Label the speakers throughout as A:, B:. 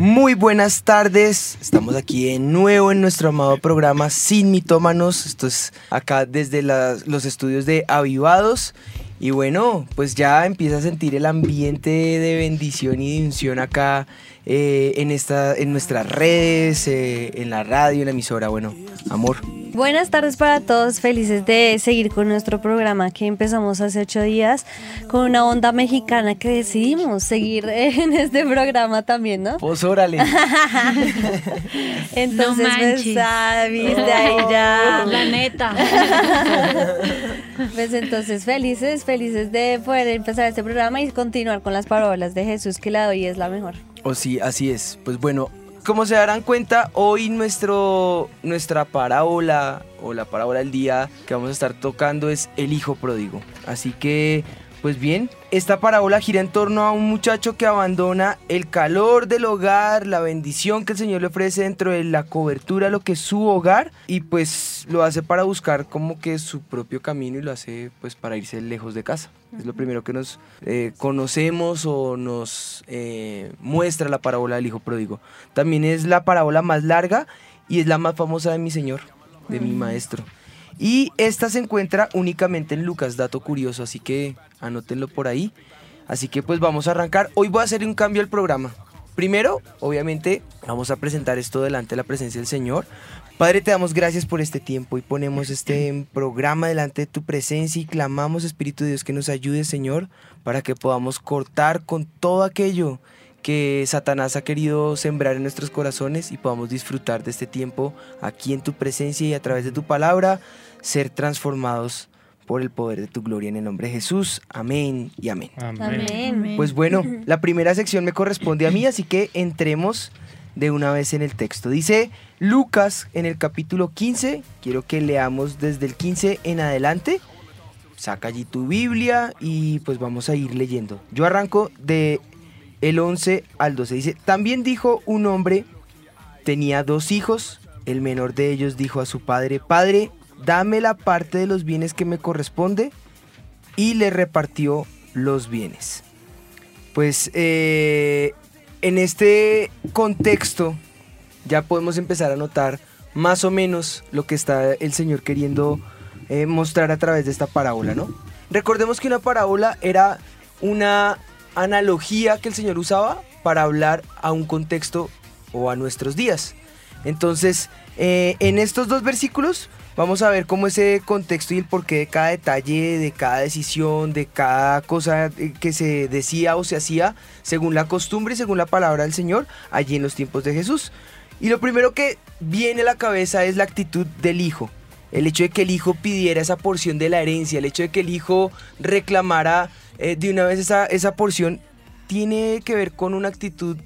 A: Muy buenas tardes, estamos aquí de nuevo en nuestro amado programa Sin Mitómanos, esto es acá desde los estudios de Avivados. Y bueno, pues ya empieza a sentir el ambiente de bendición y de unción acá eh, en, esta, en nuestras redes, eh, en la radio, en la emisora, bueno, amor.
B: Buenas tardes para todos, felices de seguir con nuestro programa que empezamos hace ocho días con una onda mexicana que decidimos seguir en este programa también, ¿no?
A: Pues órale.
B: Entonces, pues,
C: manches.
B: ah, viste ahí ya.
C: La neta.
B: Pues entonces felices, felices de poder empezar este programa y continuar con las palabras de Jesús que la doy es la mejor.
A: O sí, así es. Pues bueno, como se darán cuenta, hoy nuestro, nuestra parábola o la parábola del día que vamos a estar tocando es el hijo pródigo. Así que, pues bien, esta parábola gira en torno a un muchacho que abandona el calor del hogar, la bendición que el Señor le ofrece dentro de la cobertura, lo que es su hogar, y pues lo hace para buscar como que su propio camino y lo hace pues para irse lejos de casa. Es lo primero que nos eh, conocemos o nos eh, muestra la parábola del hijo pródigo. También es la parábola más larga y es la más famosa de mi Señor, de mi maestro. Y esta se encuentra únicamente en Lucas, dato curioso, así que anótenlo por ahí. Así que pues vamos a arrancar. Hoy voy a hacer un cambio al programa. Primero, obviamente, vamos a presentar esto delante de la presencia del Señor. Padre, te damos gracias por este tiempo y ponemos este programa delante de tu presencia y clamamos, Espíritu de Dios, que nos ayude, Señor, para que podamos cortar con todo aquello que Satanás ha querido sembrar en nuestros corazones y podamos disfrutar de este tiempo aquí en tu presencia y a través de tu palabra ser transformados por el poder de tu gloria en el nombre de Jesús. Amén y amén.
B: Amén.
A: Pues bueno, la primera sección me corresponde a mí, así que entremos de una vez en el texto. Dice Lucas en el capítulo 15, quiero que leamos desde el 15 en adelante. Saca allí tu Biblia y pues vamos a ir leyendo. Yo arranco de el 11 al 12. Dice, también dijo un hombre, tenía dos hijos, el menor de ellos dijo a su padre, Padre, dame la parte de los bienes que me corresponde, y le repartió los bienes. Pues eh, en este contexto ya podemos empezar a notar más o menos lo que está el Señor queriendo eh, mostrar a través de esta parábola, ¿no? Recordemos que una parábola era una analogía que el Señor usaba para hablar a un contexto o a nuestros días. Entonces, eh, en estos dos versículos vamos a ver cómo ese contexto y el porqué de cada detalle, de cada decisión, de cada cosa eh, que se decía o se hacía según la costumbre y según la palabra del Señor allí en los tiempos de Jesús. Y lo primero que viene a la cabeza es la actitud del hijo. El hecho de que el hijo pidiera esa porción de la herencia, el hecho de que el hijo reclamara eh, de una vez esa, esa porción, tiene que ver con una actitud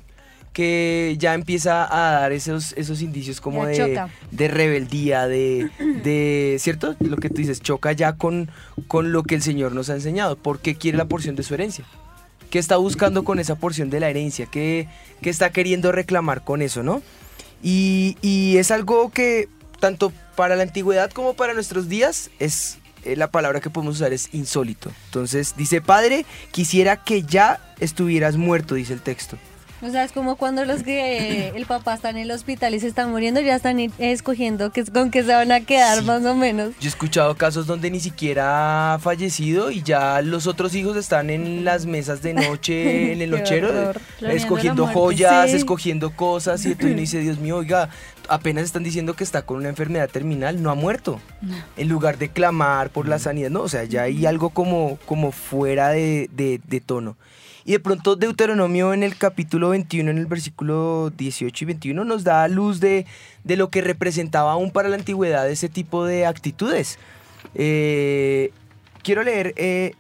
A: que ya empieza a dar esos, esos indicios como de, de rebeldía, de, de, ¿cierto? Lo que tú dices, choca ya con, con lo que el Señor nos ha enseñado. ¿Por qué quiere la porción de su herencia? ¿Qué está buscando con esa porción de la herencia? ¿Qué, qué está queriendo reclamar con eso, no? Y, y es algo que tanto para la antigüedad como para nuestros días es eh, la palabra que podemos usar es insólito. Entonces dice, Padre, quisiera que ya estuvieras muerto, dice el texto.
B: O sea, es como cuando los que el papá está en el hospital y se están muriendo, ya están escogiendo que, con qué se van a quedar
A: Sí.
B: más o menos.
A: Yo he escuchado casos donde ni siquiera ha fallecido y ya los otros hijos están en las mesas de noche, en el nochero,
B: horror.
A: Escogiendo joyas,
B: Sí.
A: escogiendo cosas y entonces uno dice, Dios mío, oiga, apenas están diciendo que está con una enfermedad terminal, no ha muerto. En lugar de clamar por la sanidad, no, o sea, ya hay algo como, como fuera de, de- de tono. Y de pronto Deuteronomio en el capítulo 21, en el versículo 18 y 21, nos da luz de, de lo que representaba aún para la antigüedad ese tipo de actitudes. Eh, quiero leer eh,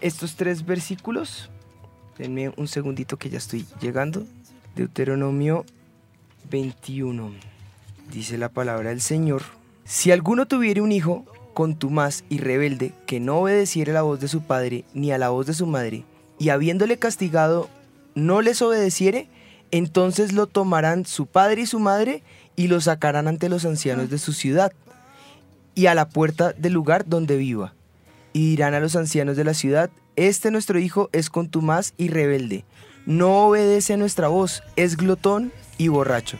A: estos tres versículos. Denme un segundito que ya estoy llegando. Deuteronomio 21. Dice la palabra del Señor. Si alguno tuviere un hijo contumaz y rebelde que no obedeciere la voz de su padre ni a la voz de su madre, y habiéndole castigado no les obedeciere, entonces lo tomarán su padre y su madre y lo sacarán ante los ancianos de su ciudad y a la puerta del lugar donde viva. Y dirán a los ancianos de la ciudad, este nuestro hijo es contumaz y rebelde, no obedece a nuestra voz, es glotón y borracho.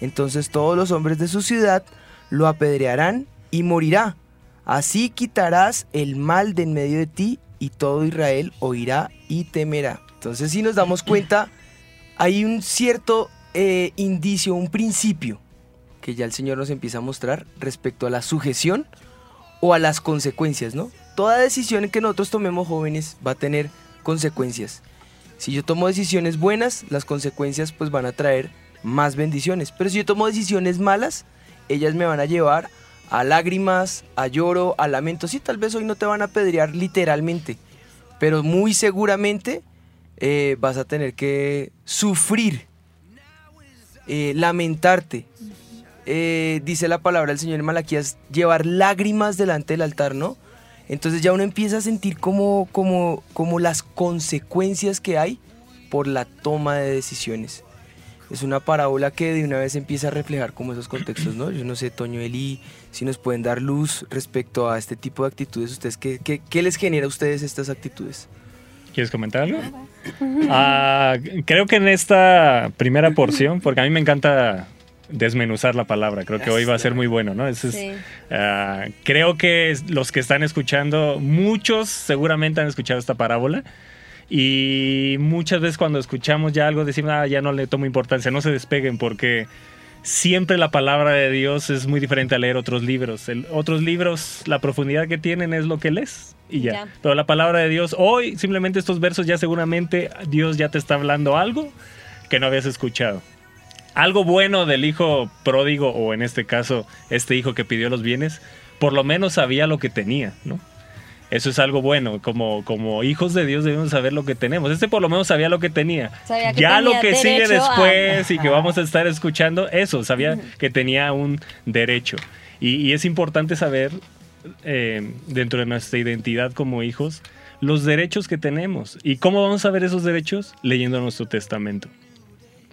A: Entonces todos los hombres de su ciudad lo apedrearán y morirá. Así quitarás el mal de en medio de ti y todo Israel oirá y temerá. Entonces si nos damos cuenta, hay un cierto eh, indicio, un principio que ya el Señor nos empieza a mostrar respecto a la sujeción o a las consecuencias, ¿no? Toda decisión que nosotros tomemos jóvenes va a tener consecuencias. Si yo tomo decisiones buenas, las consecuencias pues van a traer más bendiciones. Pero si yo tomo decisiones malas, ellas me van a llevar a lágrimas, a lloro, a lamento. Sí, tal vez hoy no te van a pedrear literalmente, pero muy seguramente eh, vas a tener que sufrir, eh, lamentarte. Eh, dice la palabra del Señor en Malaquías, llevar lágrimas delante del altar, ¿no? Entonces ya uno empieza a sentir como, como, como las consecuencias que hay por la toma de decisiones. Es una parábola que de una vez empieza a reflejar como esos contextos, ¿no? Yo no sé, Toño, Eli, si nos pueden dar luz respecto a este tipo de actitudes. ¿Ustedes qué, qué, qué les genera a ustedes estas actitudes?
C: ¿Quieres comentar algo? Ah, creo que en esta primera porción, porque a mí me encanta desmenuzar la palabra, creo que hoy va a ser muy bueno, ¿no? Eso es,
B: Sí.
C: ah, creo que los que están escuchando, muchos seguramente han escuchado esta parábola. Y muchas veces cuando escuchamos ya algo decimos, ah, ya no le tomo importancia, no se despeguen porque siempre la palabra de Dios es muy diferente a leer otros libros. El- otros libros, la profundidad que tienen es lo que lees y ya.
B: Ya.
C: Pero la palabra de Dios, hoy simplemente estos versos ya seguramente Dios ya te está hablando algo que no habías escuchado. Algo bueno del hijo pródigo o en este caso este hijo que pidió los bienes, por lo menos sabía lo que tenía, ¿no? Eso es algo bueno, como, como hijos de Dios debemos saber lo que tenemos. Este por lo menos sabía lo que tenía.
B: Sabía que
C: ya lo que sigue
B: derecho a-
C: después y que vamos a estar escuchando, eso, sabía que tenía un derecho. Y, y es importante saber, eh, dentro de nuestra identidad como hijos, los derechos que tenemos. ¿Y cómo vamos a ver esos derechos? Leyendo nuestro testamento.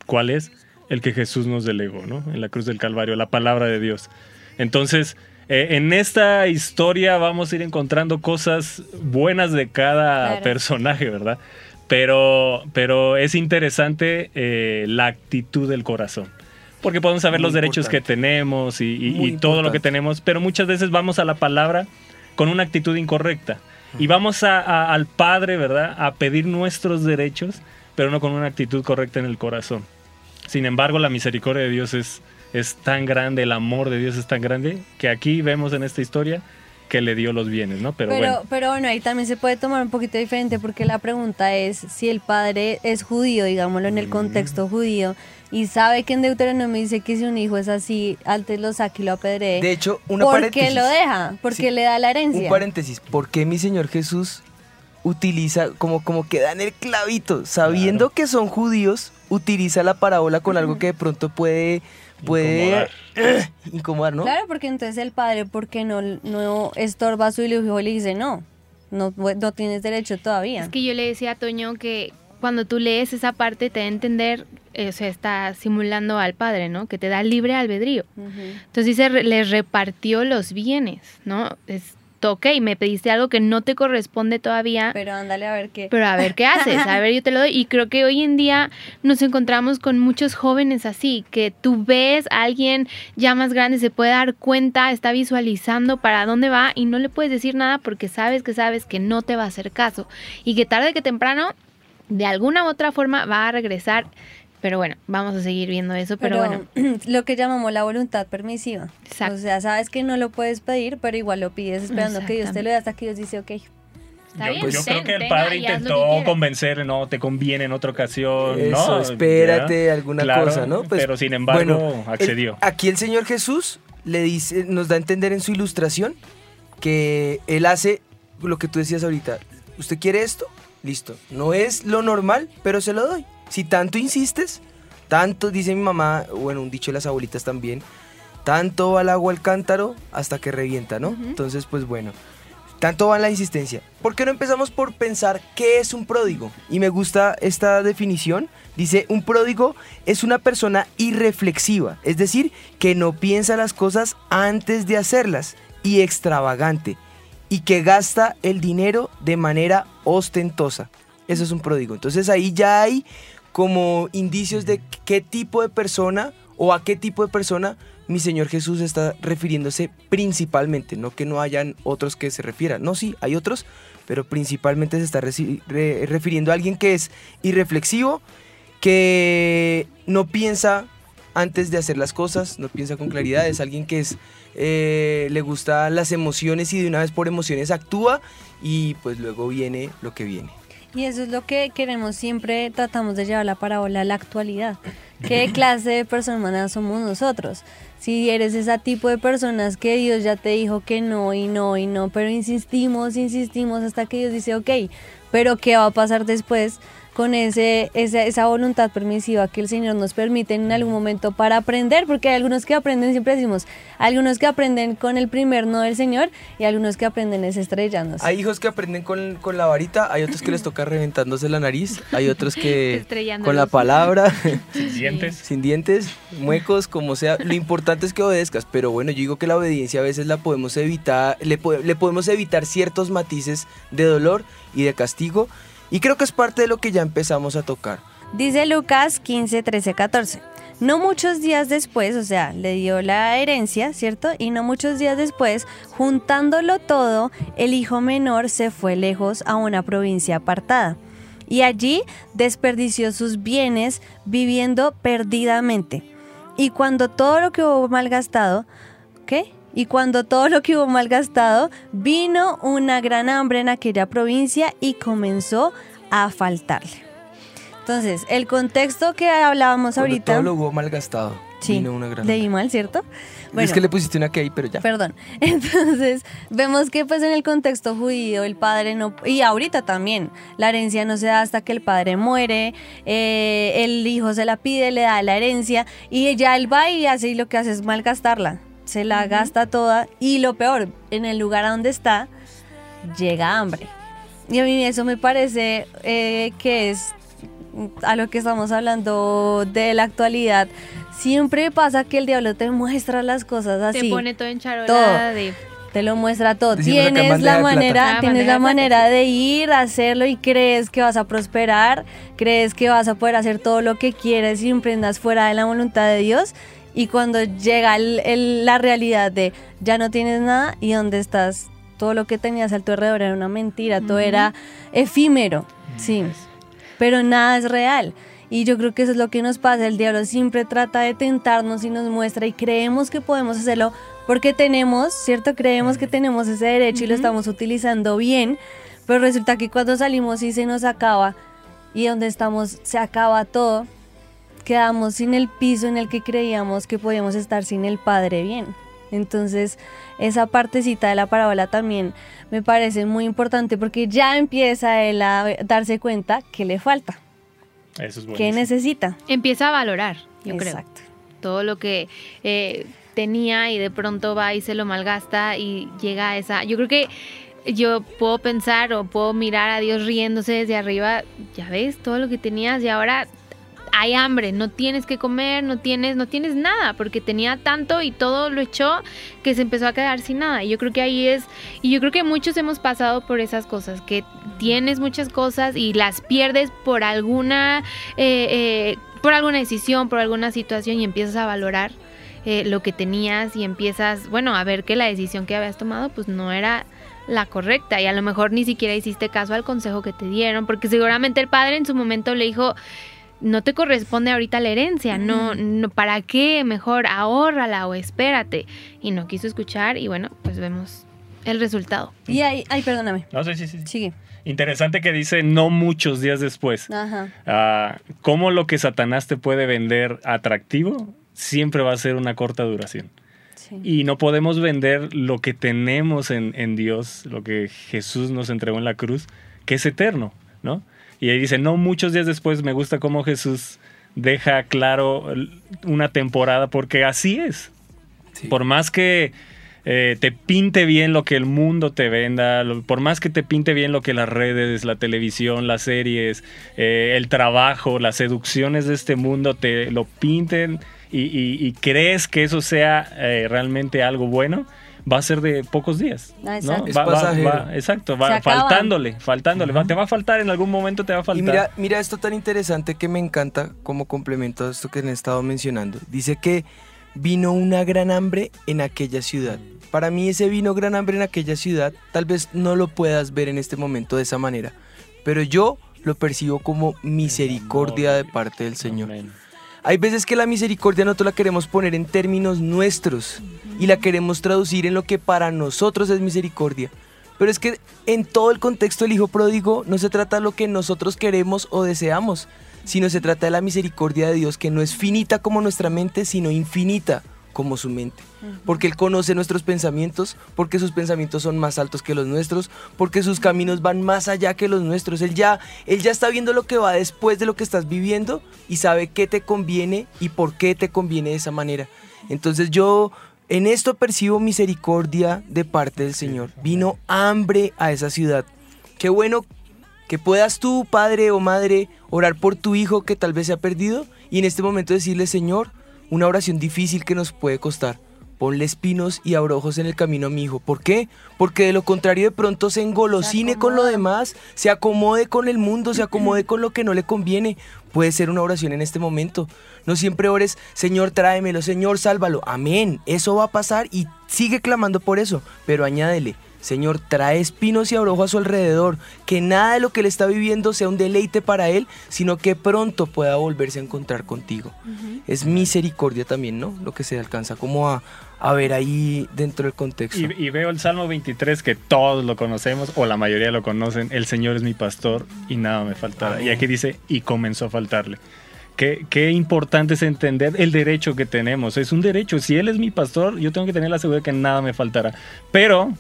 C: ¿Cuál es? El que Jesús nos delegó, ¿no? En la cruz del Calvario, la palabra de Dios. Entonces, eh, en esta historia vamos a ir encontrando cosas buenas de cada
B: Claro.
C: personaje, ¿verdad? Pero, pero es interesante eh, la actitud del corazón. Porque podemos saber
A: Muy
C: los derechos que tenemos y, y-
A: Muy
C: y todo lo que tenemos, pero muchas veces vamos a la palabra con una actitud incorrecta. Y vamos a- a- al Padre, ¿verdad? A pedir nuestros derechos, pero no con una actitud correcta en el corazón. Sin embargo, la misericordia de Dios es, es tan grande, el amor de Dios es tan grande, que aquí vemos en esta historia que le dio los bienes, ¿no? Pero,
B: Pero,
C: bueno,
B: pero bueno, ahí también se puede tomar un poquito diferente porque la pregunta es si el padre es judío, digámoslo en el contexto judío, y sabe que en Deuteronomio dice que si un hijo es así, antes lo saque y lo apedree.
A: De hecho, una
B: ¿Por
A: paréntesis.
B: qué lo deja? Porque
A: Sí.
B: le da la herencia.
A: Un paréntesis, ¿por qué mi Señor Jesús utiliza, como, como que da en el clavito, sabiendo
C: Claro.
A: que son judíos, utiliza la parábola con algo que de pronto puede, puede incomodar, ¿no?
B: Claro, porque entonces el padre, porque no, no estorba a su hijo y le dice no, no, no tienes derecho todavía.
D: Es que yo le decía a Toño que cuando tú lees esa parte te da a entender, eh, o sea, está simulando al padre, ¿no? Que te da libre albedrío. Entonces dice, les repartió los bienes, ¿no? Es, ok, me pediste algo que no te corresponde todavía,
B: Pero ándale a ver qué.
D: pero a ver qué haces, a ver, yo te lo doy. Y creo que hoy en día nos encontramos con muchos jóvenes así, que tú ves a alguien ya más grande, se puede dar cuenta, está visualizando para dónde va y no le puedes decir nada porque sabes que sabes que no te va a hacer caso y que tarde que temprano, de alguna u otra forma, va a regresar. Pero bueno, vamos a seguir viendo eso, pero,
B: Pero,
D: bueno.
B: lo que llamamos la voluntad permisiva.
D: Exacto.
B: O sea, sabes que no lo puedes pedir, pero igual lo pides esperando que Dios te lo dé hasta que Dios dice, ok.
C: Yo,
D: bien,
C: yo creo que el padre intentó convencerle, no, te conviene en otra ocasión,
A: Eso,
C: no,
A: espérate,
C: ya.
A: alguna
C: Claro,
A: cosa, ¿no? Pues,
C: pero sin embargo,
A: bueno, el-
C: accedió.
A: aquí el Señor Jesús le dice, nos da a entender en su ilustración que Él hace lo que tú decías ahorita. ¿Usted quiere esto? Listo. No es lo normal, pero se lo doy. Si tanto insistes, tanto, dice mi mamá, bueno, un dicho de las abuelitas también, tanto va el agua al cántaro hasta que revienta, ¿no? Entonces, pues bueno, tanto va en la insistencia. ¿Por qué no empezamos por pensar qué es un pródigo? Y me gusta esta definición. Dice, un pródigo es una persona irreflexiva, es decir, que no piensa las cosas antes de hacerlas y extravagante, y que gasta el dinero de manera ostentosa. Eso es un pródigo. Entonces ahí ya hay como indicios de qué tipo de persona o a qué tipo de persona mi Señor Jesús está refiriéndose principalmente, no que no hayan otros que se refieran. No, sí, hay otros, pero principalmente se está refiriendo a alguien que es irreflexivo, que no piensa antes de hacer las cosas, no piensa con claridad, es alguien que es, eh, le gustan las emociones y de una vez por emociones actúa y pues luego viene lo que viene.
B: Y eso es lo que queremos siempre, tratamos de llevar la parábola a la actualidad. ¿Qué clase de personas somos nosotros? Si eres ese tipo de personas que Dios ya te dijo que no y no y no, pero insistimos, insistimos hasta que Dios dice, ok, pero ¿qué va a pasar después con ese, esa, esa voluntad permisiva que el Señor nos permite en algún momento para aprender? Porque hay algunos que aprenden, siempre decimos, algunos que aprenden con el primer no del Señor y algunos que aprenden es estrellándose.
A: Hay hijos que aprenden con, con la varita, hay otros que les toca reventándose la nariz, hay otros que con la palabra,
C: Sin dientes.
A: sin dientes, muecos, como sea. Lo importante es que obedezcas, pero bueno, yo digo que la obediencia a veces la podemos evitar, le, le podemos evitar ciertos matices de dolor y de castigo, y creo que es parte de lo que ya empezamos a tocar.
B: Dice Lucas 15, 13, 14. No muchos días después, o sea, le dio la herencia, ¿cierto? Y no muchos días después, juntándolo todo, el hijo menor se fue lejos a una provincia apartada. Y allí desperdició sus bienes viviendo perdidamente. Y cuando todo lo que hubo malgastado, ¿qué? Y cuando todo lo que hubo malgastado, vino una gran hambre en aquella provincia y comenzó a faltarle. Entonces, el contexto que hablábamos
A: Cuando
B: ahorita.
A: todo lo hubo malgastado.
B: sí,
A: vino una gran
B: leí mal, ¿cierto?
A: Es que le pusiste una que ahí, pero ya.
B: Perdón. Entonces, vemos que pues en el contexto judío el padre no, y ahorita también, la herencia no se da hasta que el padre muere, eh, el hijo se la pide, le da la herencia y ya él va y hace y lo que hace es malgastarla, se la gasta toda y lo peor, en el lugar a donde está, llega hambre. Y a mí eso me parece eh, que es a lo que estamos hablando de la actualidad. Siempre pasa que el diablo te muestra las cosas así.
D: Te pone todo en
B: todo.
D: charolada de
B: Te lo muestra todo.
A: Decimos
B: Tienes la manera,
D: Ah,
B: tienes la manera de ir a hacerlo y crees que vas a prosperar, crees que vas a poder hacer todo lo que quieres y emprendas fuera de la voluntad de Dios. Y cuando llega el- el- la realidad de ya no tienes nada y dónde estás, todo lo que tenías a tu alrededor era una mentira, todo era efímero, sí, pero nada es real. Y yo creo que eso es lo que nos pasa. El diablo siempre trata de tentarnos y nos muestra y creemos que podemos hacerlo porque tenemos, ¿cierto? Creemos que tenemos ese derecho y lo estamos utilizando bien, pero resulta que cuando salimos y se nos acaba y donde estamos se acaba todo, quedamos sin el piso en el que creíamos que podíamos estar sin el Padre bien. Entonces, esa partecita de la parábola también me parece muy importante porque ya empieza él a darse cuenta que le falta,
C: Eso es bueno.
B: que necesita.
D: empieza a valorar, yo creo.
B: Exacto.
D: Todo lo que eh, tenía y de pronto va y se lo malgasta y llega a esa... Yo creo que yo puedo pensar o puedo mirar a Dios riéndose desde arriba, ya ves, todo lo que tenías y ahora hay hambre, no tienes que comer, no tienes, no tienes nada, porque tenía tanto y todo lo echó que se empezó a quedar sin nada. Y yo creo que ahí es, y yo creo que muchos hemos pasado por esas cosas, que tienes muchas cosas y las pierdes por alguna, eh, eh, por alguna decisión, por alguna situación y empiezas a valorar eh, lo que tenías y empiezas, bueno, a ver que la decisión que habías tomado pues no era la correcta y a lo mejor ni siquiera hiciste caso al consejo que te dieron, porque seguramente el padre en su momento le dijo, no te corresponde ahorita la herencia, no, no, ¿para qué? Mejor ahórrala o espérate. Y no quiso escuchar y bueno, pues vemos el resultado.
B: Y ahí, ay, perdóname.
C: No, sí, sí, sí.
B: Sigue.
C: Interesante que dice no muchos días después.
B: Ajá.
C: Ah, ¿Cómo lo que Satanás te puede vender atractivo siempre va a ser una corta duración?
B: Sí.
C: Y no podemos vender lo que tenemos en, en Dios, lo que Jesús nos entregó en la cruz, que es eterno, ¿no? Y ahí dice, no muchos días después me gusta cómo Jesús deja claro una temporada, porque así es. Por más que eh, te pinte bien lo que el mundo te venda, lo- por más que te pinte bien lo que las redes, la televisión, las series, eh, el trabajo, las seducciones de este mundo te lo pinten y, y- y crees que eso sea eh, realmente algo bueno, va a ser de pocos días.
B: Ah,
C: ¿no?
B: exacto.
A: Es
C: Va- va-
A: pasajero.
C: va- exacto, va faltándole, faltándole. va- te va a faltar, en algún momento te va a faltar.
A: Y mira, mira esto tan interesante que me encanta como complemento a esto que han estado mencionando. Dice que vino una gran hambre en aquella ciudad. Para mí ese vino gran hambre en aquella ciudad, tal vez no lo puedas ver en este momento de esa manera, pero yo lo percibo como misericordia de parte del Señor.
C: Amén.
A: Hay veces que la misericordia nosotros la queremos poner en términos nuestros y la queremos traducir en lo que para nosotros es misericordia. Pero es que en todo el contexto del Hijo Pródigo no se trata de lo que nosotros queremos o deseamos, sino se trata de la misericordia de Dios que no es finita como nuestra mente, sino infinita como su mente. Porque Él conoce nuestros pensamientos, porque sus pensamientos son más altos que los nuestros, porque sus caminos van más allá que los nuestros. Él ya, él ya está viendo lo que va después de lo que estás viviendo y sabe qué te conviene y por qué te conviene de esa manera. Entonces yo en esto percibo misericordia de parte del Señor. Vino hambre a esa ciudad. Qué bueno que puedas tú, padre o madre, orar por tu hijo que tal vez se ha perdido y en este momento decirle, Señor, una oración difícil que nos puede costar. Ponle espinos y abrojos en el camino a mi hijo. ¿Por qué? Porque de lo contrario de pronto se engolosine con lo demás, se acomode con el mundo, se acomode con lo que no le conviene. Puede ser una oración en este momento. No siempre ores, Señor, tráemelo, Señor, sálvalo. Amén. Eso va a pasar y sigue clamando por eso. Pero añádele, Señor, trae espinos y abrojos a su alrededor. Que nada de lo que él está viviendo sea un deleite para él, sino que pronto pueda volverse a encontrar contigo. Es misericordia también, ¿no? Lo que se alcanza como a, a ver ahí dentro del contexto.
C: Y, y veo el Salmo 23 que todos lo conocemos o la mayoría lo conocen. El Señor es mi pastor y nada me faltará. Y aquí dice, y comenzó a faltarle. Qué, qué importante es entender el derecho que tenemos. Es un derecho. Si Él es mi pastor, yo tengo que tener la seguridad que nada me faltará. Pero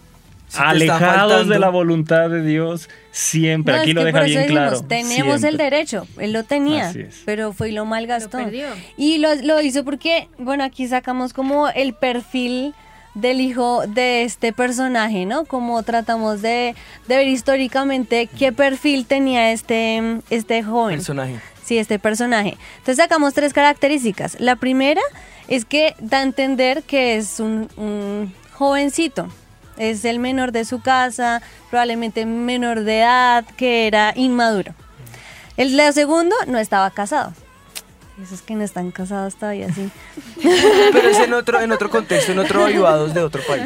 A: Si
C: alejados de la voluntad de Dios, siempre.
B: No,
C: aquí
B: es
C: lo deja
B: por eso
C: bien
B: decimos,
C: claro.
B: Tenemos
C: siempre.
B: el derecho, él lo tenía, pero fue y lo malgastó.
D: Lo.
B: Y lo, lo hizo porque, bueno, aquí sacamos como el perfil del hijo de este personaje, ¿no? Como tratamos de, de ver históricamente qué perfil tenía este, este joven.
A: personaje.
B: Sí, este personaje. Entonces sacamos tres características. La primera es que da a entender que es un, un jovencito. Es el menor de su casa, probablemente menor de edad, que era inmaduro. El segundo no estaba casado. Esos que no están casados todavía, sí.
A: Pero es en otro, en otro contexto, en otro avivados de otro país.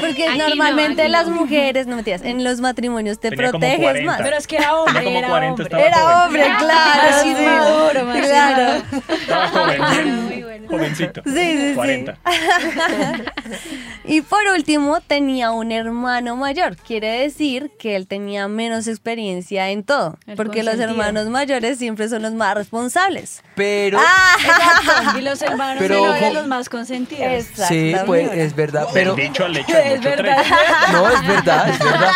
B: Porque
D: Aquí
B: normalmente las
D: no.
B: mujeres, no mentiras, en los matrimonios te
C: Tenía como
B: proteges
C: 40.
B: más.
E: Pero es que era hombre,
C: Tenía como
E: era
C: 40,
E: hombre.
B: Era hombre, claro. Sí.
E: más
B: Claro.
C: Estaba joven,
D: Muy bueno.
C: jovencito.
B: Sí, sí, sí.
C: 40.
B: Y por último, tenía un hermano mayor. Quiere decir que él tenía menos experiencia en todo.
E: El
B: porque los hermanos mayores siempre son los más responsables.
A: Pero,
B: Ah,
E: Y los hermanos
A: Pero
E: menores
A: ojo.
E: los más consentidos.
A: sí, pues es verdad. Pero,
C: Dicho al hecho,
E: Es verdad.
A: no, es verdad, es verdad.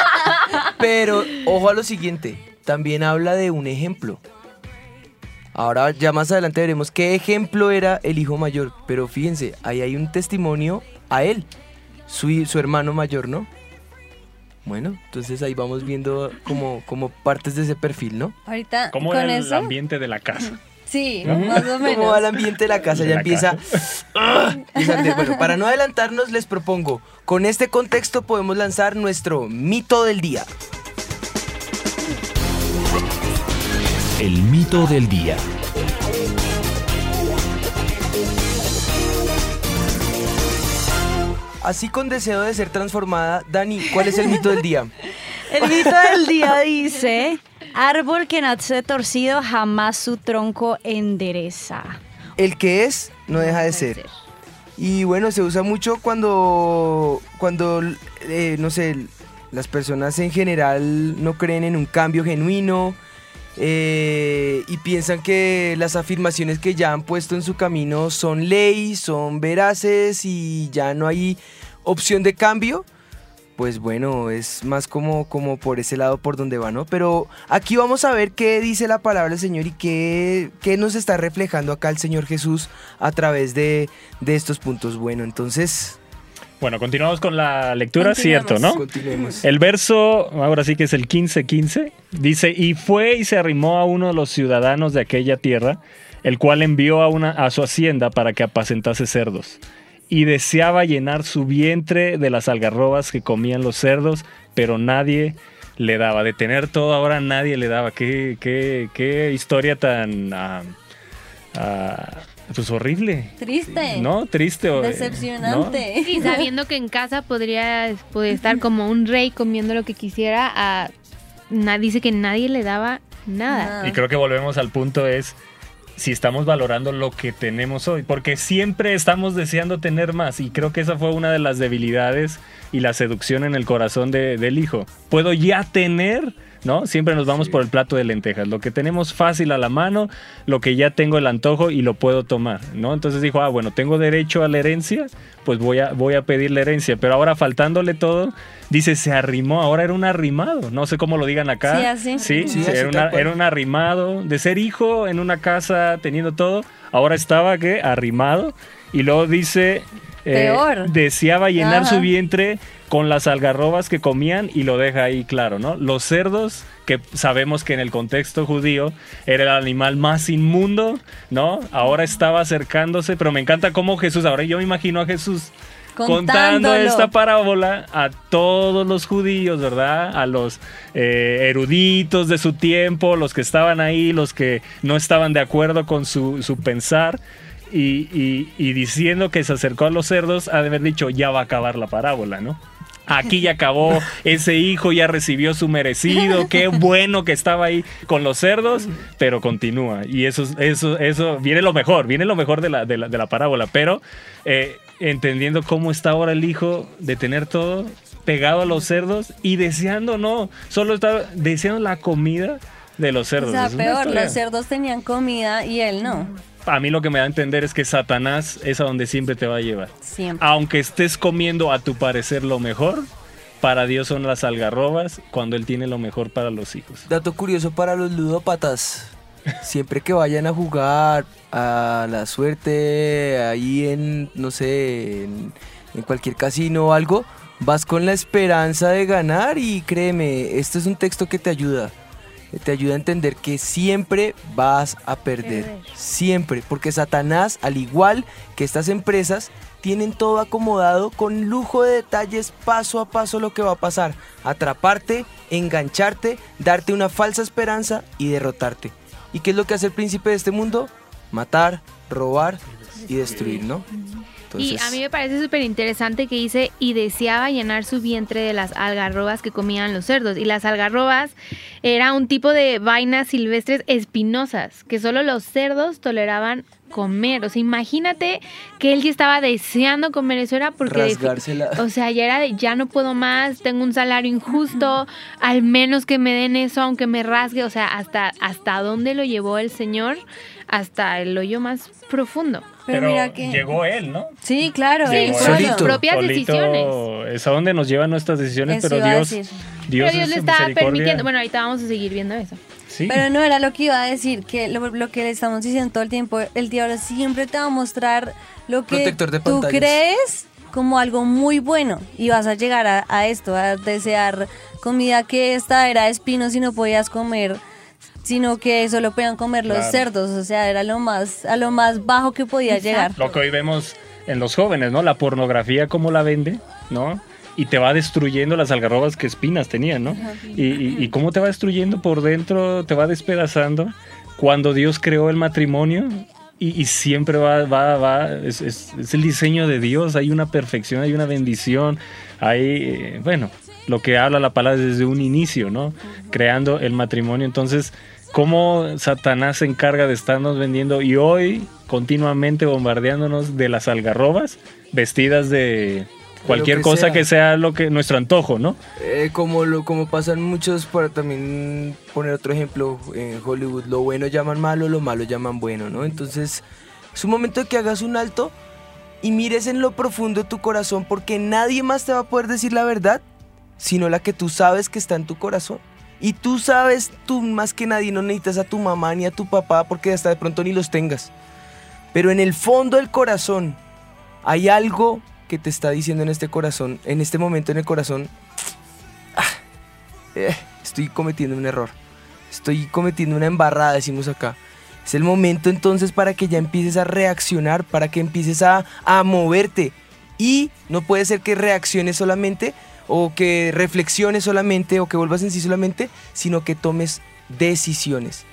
A: Pero, ojo a lo siguiente, también habla de un ejemplo. Ahora ya más adelante veremos qué ejemplo era el hijo mayor. Pero fíjense, ahí hay un testimonio a él, su, su hermano mayor, ¿no? Bueno, entonces ahí vamos viendo como, como partes de ese perfil, ¿no?
B: Ahorita
C: ¿Cómo
B: con
C: era el
B: eso.
C: ambiente de la casa?
B: Sí, más o
A: Como va el
B: menos.
A: ambiente de la casa,
C: De
A: ya
C: la
A: empieza. ¡Ah! Bueno, para no adelantarnos, les propongo, con este contexto podemos lanzar nuestro mito del día.
F: El mito del día.
A: Así con deseo de ser transformada, Dani, ¿cuál es el mito del día?
E: El mito del día dice, árbol que nace torcido jamás su tronco endereza.
A: El que es, no deja de ser. Y bueno, se usa mucho cuando, cuando eh, no sé, las personas en general no creen en un cambio genuino eh, y piensan que las afirmaciones que ya han puesto en su camino son ley, son veraces y ya no hay opción de cambio. Pues bueno, es más como, como por ese lado por donde va, ¿no? Pero aquí vamos a ver qué dice la palabra del Señor y qué, qué nos está reflejando acá el Señor Jesús a través de, de estos puntos. Bueno, entonces,
C: Bueno, continuamos con la lectura, cierto, ¿no?
A: continuemos.
C: El verso, ahora sí que es el 15-15, dice, y fue y se arrimó a uno de los ciudadanos de aquella tierra, el cual envió a, una, a su hacienda para que apacentase cerdos. Y deseaba llenar su vientre de las algarrobas que comían los cerdos, pero nadie le daba. De tener todo ahora nadie le daba. Qué, qué, qué historia tan... ah, ah, pues horrible.
B: Triste.
C: ¿No? Triste. o-
B: Decepcionante.
D: Y sabiendo que en casa podría, podría estar como un rey comiendo lo que quisiera, a, na- dice que nadie le daba nada.
B: Nada.
C: Y creo que volvemos al punto es si estamos valorando lo que tenemos hoy, porque siempre estamos deseando tener más y creo que esa fue una de las debilidades y la seducción en el corazón de- del hijo. Puedo ya tener, ¿no? Siempre nos vamos por el plato de lentejas, lo que tenemos fácil a la mano, lo que ya tengo el antojo y lo puedo tomar, ¿no? Entonces dijo, ah, bueno, tengo derecho a la herencia, pues voy a, voy a pedir la herencia, pero ahora faltándole todo, dice, se arrimó, ahora era un arrimado, no sé cómo lo digan acá.
B: Sí, así.
C: Sí,
A: Sí,
C: era, una- era un arrimado, de ser hijo en una casa teniendo todo, ahora estaba que arrimado y luego dice eh,
B: Peor.
C: deseaba llenar
B: Ajá.
C: su vientre con las algarrobas que comían y lo deja ahí claro, ¿no? Los cerdos que sabemos que en el contexto judío era el animal más inmundo, ¿no? Ahora estaba acercándose, pero me encanta cómo Jesús, ahora yo me imagino a Jesús contando esta parábola a todos los judíos, ¿verdad? A los eh, eruditos de su tiempo, los que estaban ahí, los que no estaban de acuerdo con su, su pensar. Y, y- y diciendo que se acercó a los cerdos, ha de haber dicho, ya va a acabar la parábola, ¿no? Aquí ya acabó, ese hijo ya recibió su merecido, qué bueno que estaba ahí con los cerdos, pero continúa. Y eso, eso, eso, viene lo mejor, viene lo mejor de la, de la, de la parábola, pero eh, entendiendo cómo está ahora el hijo de tener todo pegado a los cerdos y deseando, no, solo está deseando la comida de los cerdos.
B: O sea, peor, los cerdos tenían comida y él no.
C: A mí lo que me da a entender es que Satanás es a donde siempre te va a llevar.
B: Siempre.
C: Aunque estés comiendo a tu parecer lo mejor, para Dios son las algarrobas cuando Él tiene lo mejor para los hijos.
A: Dato curioso para los ludópatas. Siempre que vayan a jugar a la suerte, ahí en, no sé, en, en cualquier casino o algo, vas con la esperanza de ganar y créeme, este es un texto que te ayuda. Te ayuda a entender que siempre vas a perder.
D: Perder.
A: Siempre. Porque Satanás, al igual que estas empresas, tienen todo acomodado con lujo de detalles paso a paso lo que va a pasar. Atraparte, engancharte, darte una falsa esperanza y derrotarte. ¿Y qué es lo que hace el príncipe de este mundo? Matar, robar y destruir, ¿no?
D: Y a mí me parece súper interesante que dice, y deseaba llenar su vientre de las algarrobas que comían los cerdos. Y las algarrobas era un tipo de vainas silvestres espinosas que solo los cerdos toleraban comer. O sea, imagínate que él ya estaba deseando comer eso, era porque...
A: Rasgársela.
D: o sea, ya era de, ya no puedo más, tengo un salario injusto, al menos que me den eso, aunque me rasgue. O sea, hasta, hasta dónde lo llevó el Señor, hasta el hoyo más profundo.
B: Pero, mira que.
C: llegó Él, ¿no?
B: Sí, claro.
D: Sí,
B: él
C: él.
A: solito.
D: propias
C: Solito
D: decisiones.
C: Es a donde nos llevan nuestras decisiones,
B: Eso
C: pero Dios. Dios,
D: Pero Dios le
C: misericordia-
D: permitiendo. Bueno, ahorita vamos a seguir viendo eso.
C: Sí.
B: Pero no era lo que iba a decir, que lo, lo que le estamos diciendo todo el tiempo, el diablo siempre te va a mostrar lo que
A: Protector de
B: tú crees como algo muy bueno y vas a llegar a, a esto, a desear comida que esta era de espinos y no podías comer, sino que solo podían comer los
C: Claro.
B: cerdos, o sea, era lo más, a lo más bajo que podía llegar.
C: Lo que hoy vemos en los jóvenes, ¿no? La pornografía, cómo la vende, ¿no? Y te va destruyendo las algarrobas que espinas tenían, ¿no? Y, y- y cómo te va destruyendo por dentro, te va despedazando. Cuando Dios creó el matrimonio, y, y siempre va, va, va, es, es- es el diseño de Dios, hay una perfección, hay una bendición, hay, eh, bueno, lo que habla la palabra desde un inicio, ¿no? Creando el matrimonio. Entonces, cómo Satanás se encarga de estarnos vendiendo y hoy continuamente bombardeándonos de las algarrobas vestidas de cualquier
A: que
C: cosa
A: sea.
C: que sea lo que nuestro antojo, ¿no?
A: Eh, como lo como pasan muchos para también poner otro ejemplo en Hollywood lo bueno llaman malo lo malo llaman bueno no entonces es un momento de que hagas un alto y mires en lo profundo de tu corazón porque nadie más te va a poder decir la verdad sino la que tú sabes que está en tu corazón. Y tú sabes, tú más que nadie no necesitas a tu mamá ni a tu papá porque hasta de pronto ni los tengas. Pero en el fondo del corazón hay algo que te está diciendo en este corazón, en este momento en el corazón, "Ah, eh, estoy cometiendo un error. Estoy cometiendo una embarrada, decimos acá. Es el momento entonces para que ya empieces a reaccionar, para que empieces a, a moverte. Y no puede ser que reacciones solamente o que reflexiones solamente o que vuelvas en sí solamente, sino que tomes decisiones.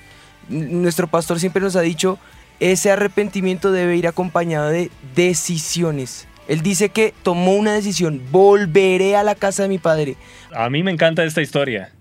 A: Nuestro pastor siempre nos ha dicho, ese arrepentimiento debe ir acompañado de decisiones. Él dice que tomó una decisión, volveré a la casa de mi padre.
C: A mí me encanta esta historia,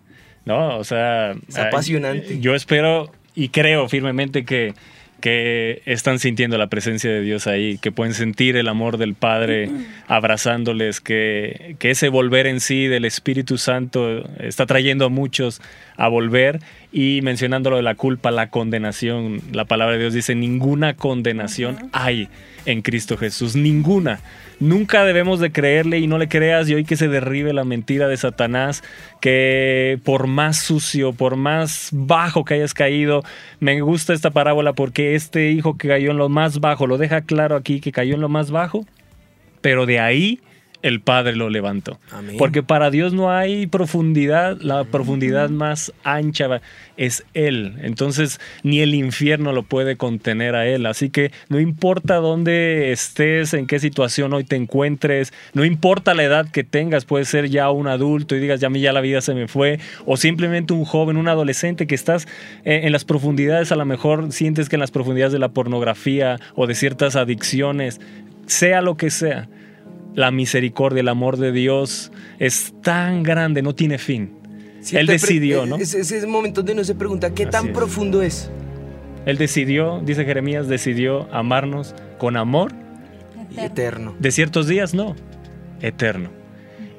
C: ¿no? O sea...
A: Es apasionante.
C: Yo espero y creo firmemente que, que están sintiendo la presencia de Dios ahí, que pueden sentir el amor del Padre abrazándoles, que, que ese volver en sí del Espíritu Santo está trayendo a muchos a volver. Y mencionando lo de la culpa, la condenación, la palabra de Dios dice, ninguna condenación hay en Cristo Jesús, ninguna. Nunca debemos de creerle y no le creas y hoy que se derribe la mentira de Satanás, que por más sucio, por más bajo que hayas caído, me gusta esta parábola porque este hijo que cayó en lo más bajo, lo deja claro aquí que cayó en lo más bajo, pero de ahí el Padre lo levantó.
A: Amén.
C: Porque para Dios no hay profundidad, la profundidad más ancha es Él. Entonces ni el infierno lo puede contener a Él. Así que no importa dónde estés, en qué situación hoy te encuentres, no importa la edad que tengas, puedes ser ya un adulto y digas, ya a mí ya la vida se me fue, o simplemente un joven, un adolescente que estás eh, en las profundidades, a lo mejor sientes que en las profundidades de la pornografía o de ciertas adicciones, sea lo que sea la misericordia, el amor de Dios es tan grande, no tiene fin.
A: Sí,
C: Él decidió, ¿no?
A: Es, es ese momento donde uno se pregunta qué
C: Así
A: tan
C: es.
A: profundo es.
C: Él decidió, dice Jeremías, decidió amarnos con amor.
A: Eterno.
C: De ciertos días, no, eterno.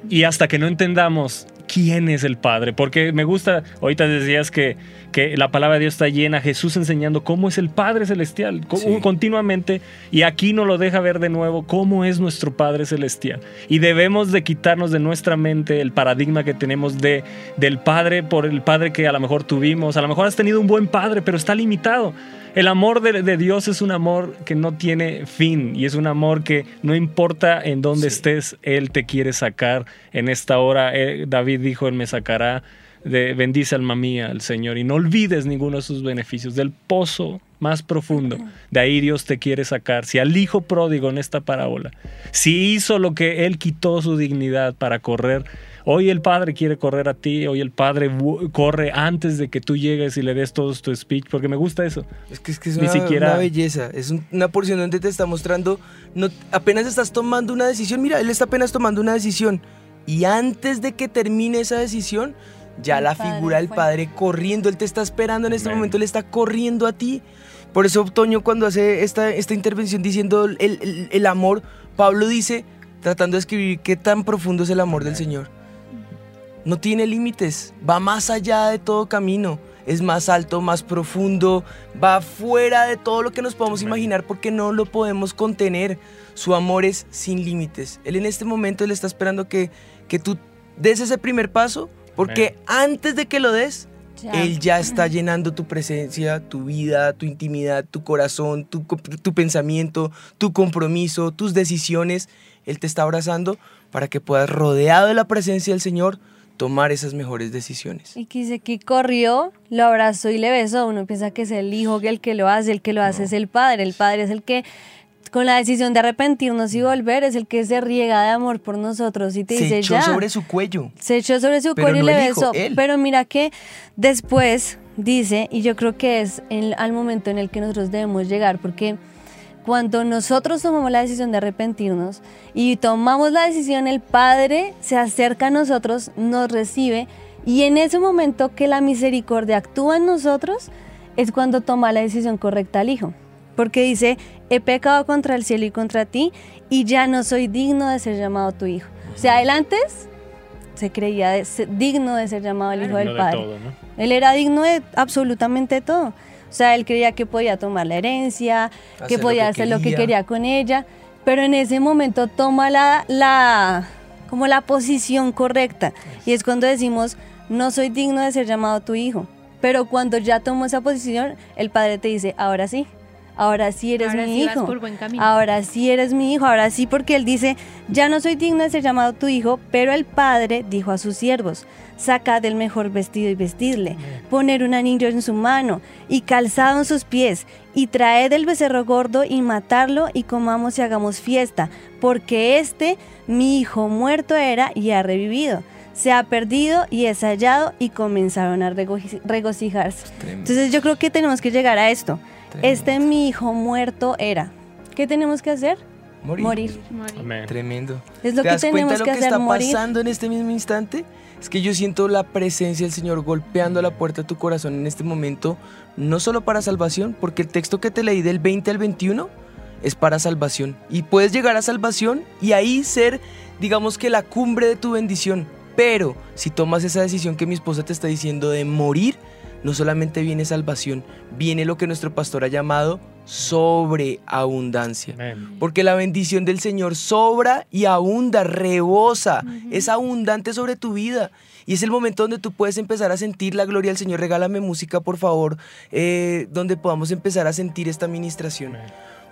C: Y hasta que no entendamos quién es el Padre, porque me gusta, ahorita decías que, que la palabra de Dios está llena, Jesús enseñando cómo es el Padre Celestial
A: Sí.
C: continuamente, y aquí nos lo deja ver de nuevo cómo es nuestro Padre Celestial. Y debemos de quitarnos de nuestra mente el paradigma que tenemos de, del Padre por el Padre que a lo mejor tuvimos, a lo mejor has tenido un buen Padre, pero está limitado. El amor de, de Dios es un amor que no tiene fin y es un amor que no importa en dónde
A: Sí.
C: estés, Él te quiere sacar en esta hora. Eh, David dijo, Él me sacará. De, bendice alma mía al Señor y no olvides ninguno de sus beneficios del pozo más profundo. De ahí Dios te quiere sacar. Si al hijo pródigo en esta parábola, si hizo lo que Él quitó su dignidad para correr, hoy el Padre quiere correr a ti, hoy el Padre corre antes de que tú llegues y le des todo tu speech, porque me gusta eso.
A: Es que es, que es
C: Ni
A: una,
C: siquiera-
A: una belleza. Es un- una porción donde te está mostrando. No, apenas estás tomando una decisión. Mira, él está apenas tomando una decisión. Y antes de que termine esa decisión, ya
B: El
A: la
B: padre
A: figura del
B: fue.
A: padre corriendo. Él te está esperando en este
C: Amén.
A: momento. Él está corriendo a ti. Por eso, Toño, cuando hace esta, esta intervención diciendo el, el- el amor, Pablo dice, tratando de escribir qué tan profundo es el amor del Señor. No tiene límites, va más allá de todo camino, es más alto, más profundo, va fuera de todo lo que nos podemos
C: Amén.
A: imaginar porque no lo podemos contener. Su amor es sin límites. Él en este momento le está esperando que, que tú des ese primer paso porque antes de que lo des,
B: Ya.
A: él ya está llenando tu presencia, tu vida, tu intimidad, tu corazón, tu, tu pensamiento, tu compromiso, tus decisiones. Él te está abrazando para que puedas, rodeado de la presencia del Señor, tomar esas mejores decisiones.
B: Y que dice que corrió, lo abrazó y le besó. Uno piensa que es el hijo que el que lo hace, el que lo hace es el padre. El padre es el que, con la decisión de arrepentirnos y volver, es el que se riega de amor por nosotros y te
A: Se
B: dice
A: echó
B: ya.
A: sobre su cuello.
B: Se echó sobre su
A: Pero
B: cuello y le
A: el
B: besó.
A: él.
B: Pero mira que después dice, y yo creo que es en- al momento en el que nosotros debemos llegar, porque cuando nosotros tomamos la decisión de arrepentirnos y tomamos la decisión, el Padre se acerca a nosotros, nos recibe, y en ese momento que la misericordia actúa en nosotros, es cuando toma la decisión correcta al Hijo. Porque dice, he pecado contra el cielo y contra ti, y ya no soy digno de ser llamado tu Hijo. O sea, él antes se creía de ser- digno de ser llamado el Hijo
C: Digno
B: del
C: de
B: Padre.
C: todo, ¿no?
B: Él era digno de absolutamente todo. O sea, él creía que podía tomar la herencia, que
A: lo
B: podía
A: que
B: hacer lo que
A: quería.
B: con ella, pero en ese momento toma la, la, como la posición correcta. Y es cuando decimos, no soy digno de ser llamado tu hijo. Pero cuando ya tomo esa posición, el padre te dice, ahora sí, ahora sí eres
D: Ahora
B: mi
D: sí vas
B: hijo.
D: por buen camino.
B: Ahora sí eres mi hijo, ahora sí, porque él dice, ya no soy digno de ser llamado tu hijo, pero el padre dijo a sus siervos, sacad el mejor vestido y vestidle, poner un anillo en su mano y calzado en sus pies, y traed el becerro gordo y matarlo y comamos y hagamos fiesta, porque este mi hijo muerto era y ha revivido. Se ha perdido y es hallado y comenzaron a regoci- regocijarse. Entonces yo creo que tenemos que llegar a esto. Este mi hijo muerto era. ¿Qué tenemos que hacer?
A: Morir.
B: Morir.
C: Amén.
A: Tremendo.
B: Es lo
A: ¿Te
B: que
A: das cuenta
B: tenemos
A: lo
B: que
A: que
B: hacer,
A: está
B: morir.
A: pasando en este mismo instante? Es que yo siento la presencia del Señor golpeando la puerta de tu corazón en este momento, no solo para salvación, porque el texto que te leí del 20 al 21 es para salvación. Y puedes llegar a salvación y ahí ser, digamos que la cumbre de tu bendición. Pero si tomas esa decisión que mi esposa te está diciendo de morir, no solamente viene salvación, viene lo que nuestro pastor ha llamado sobreabundancia. Porque la bendición del Señor sobra y abunda, rebosa, es abundante sobre tu vida. Y es el momento donde tú puedes empezar a sentir la gloria del Señor. Regálame música, por favor, eh, donde podamos empezar a sentir esta administración.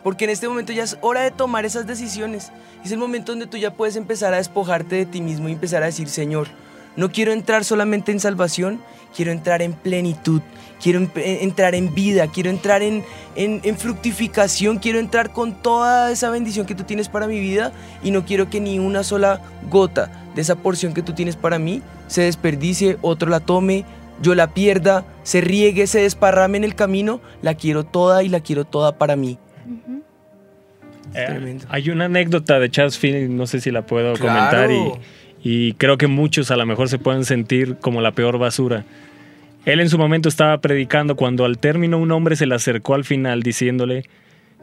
A: Porque en este momento ya es hora de tomar esas decisiones. Es el momento donde tú ya puedes empezar a despojarte de ti mismo y empezar a decir, Señor, no quiero entrar solamente en salvación, quiero entrar en plenitud, quiero eh, entrar en vida, quiero entrar en, en- en fructificación, quiero entrar con toda esa bendición que tú tienes para mi vida y no quiero que ni una sola gota de esa porción que tú tienes para mí se desperdicie, otro la tome, yo la pierda, se riegue, se desparrame en el camino, la quiero toda y la quiero toda para mí.
C: Eh,
A: tremendo.
C: hay una anécdota de Charles Finney, no sé si la puedo
A: Claro.
C: comentar y, y creo que muchos a lo mejor se pueden sentir como la peor basura. Él en su momento estaba predicando cuando al término un hombre se le acercó al final diciéndole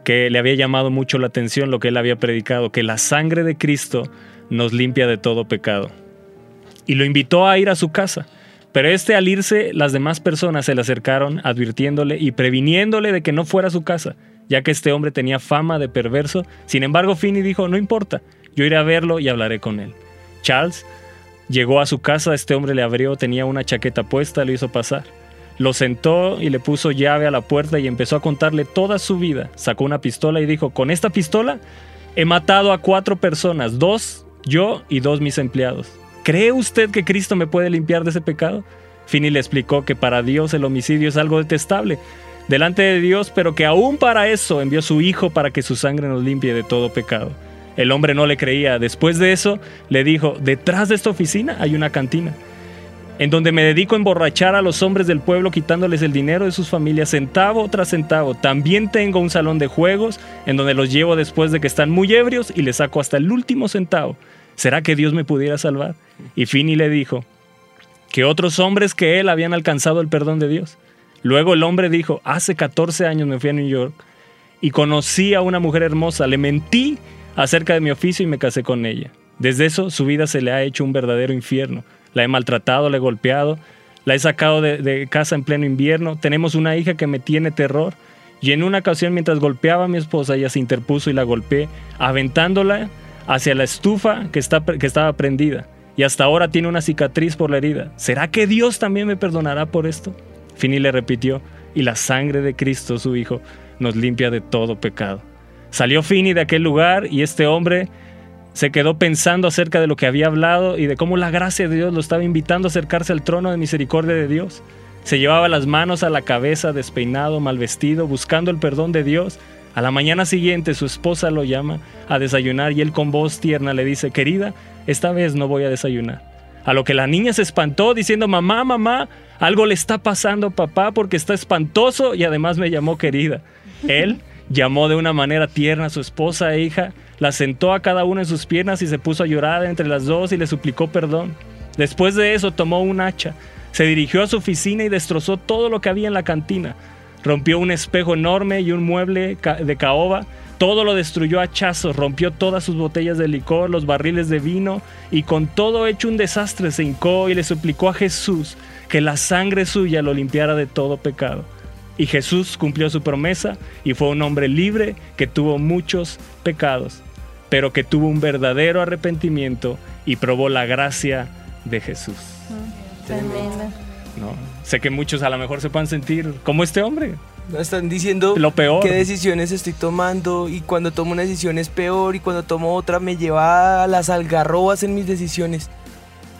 C: que le había llamado mucho la atención lo que él había predicado, que la sangre de Cristo nos limpia de todo pecado. Y lo invitó a ir a su casa. Pero este al irse, las demás personas se le acercaron advirtiéndole y previniéndole de que no fuera a su casa, ya que este hombre tenía fama de perverso. Sin embargo, Finney dijo, no importa, yo iré a verlo y hablaré con él. Charles llegó a su casa, este hombre le abrió, tenía una chaqueta puesta, lo hizo pasar. Lo sentó y le puso llave a la puerta y empezó a contarle toda su vida. Sacó una pistola y dijo, con esta pistola he matado a cuatro personas, dos yo y dos mis empleados. ¿Cree usted que Cristo me puede limpiar de ese pecado? Finney le explicó que para Dios el homicidio es algo detestable delante de Dios, pero que aún para eso envió su Hijo para que su sangre nos limpie de todo pecado. El hombre no le creía. Después de eso, le dijo, detrás de esta oficina hay una cantina, en donde me dedico a emborrachar a los hombres del pueblo quitándoles el dinero de sus familias centavo tras centavo. También tengo un salón de juegos en donde los llevo después de que están muy ebrios y les saco hasta el último centavo. ¿Será que Dios me pudiera salvar? Y Finney le dijo que otros hombres que él habían alcanzado el perdón de Dios. Luego el hombre dijo, hace 14 años me fui a New York y conocí a una mujer hermosa, le mentí acerca de mi oficio y me casé con ella. Desde eso su vida se le ha hecho un verdadero infierno. La he maltratado, la he golpeado, la he sacado de, casa en pleno invierno. Tenemos una hija que me tiene terror. Y en una ocasión mientras golpeaba a mi esposa, ella se interpuso y la golpeé, aventándola hacia la estufa que, está, que estaba prendida. Y hasta ahora tiene una cicatriz por la herida. ¿Será que Dios también me perdonará por esto? Finney le repitió, y la sangre de Cristo, su Hijo, nos limpia de todo pecado. Salió Finney de aquel lugar y este hombre se quedó pensando acerca de lo que había hablado y de cómo la gracia de Dios lo estaba invitando a acercarse al trono de misericordia de Dios. Se llevaba las manos a la cabeza, despeinado, mal vestido, buscando el perdón de Dios. A la mañana siguiente su esposa lo llama a desayunar y él con voz tierna le dice, querida, esta vez no voy a desayunar. A lo que la niña se espantó diciendo, mamá, mamá, algo le está pasando a papá porque está espantoso y además me llamó querida. Él llamó de una manera tierna a su esposa e hija, la sentó a cada una en sus piernas y se puso a llorar entre las dos y le suplicó perdón. Después de eso tomó un hacha, se dirigió a su oficina y destrozó todo lo que había en la cantina. Rompió un espejo enorme y un mueble de caoba. Todo lo destruyó a hachazos, rompió todas sus botellas de licor, los barriles de vino, y con todo hecho un desastre se hincó y le suplicó a Jesús que la sangre suya lo limpiara de todo pecado. Y Jesús cumplió su promesa y fue un hombre libre que tuvo muchos pecados, pero que tuvo un verdadero arrepentimiento y probó la gracia de Jesús.
B: Tremendo.
C: ¿no? Sé que muchos a lo mejor se puedan sentir como este hombre.
A: Están diciendo
C: Lo peor.
A: qué decisiones estoy tomando y cuando tomo una decisión es peor y cuando tomo otra me lleva a las algarrobas en mis decisiones.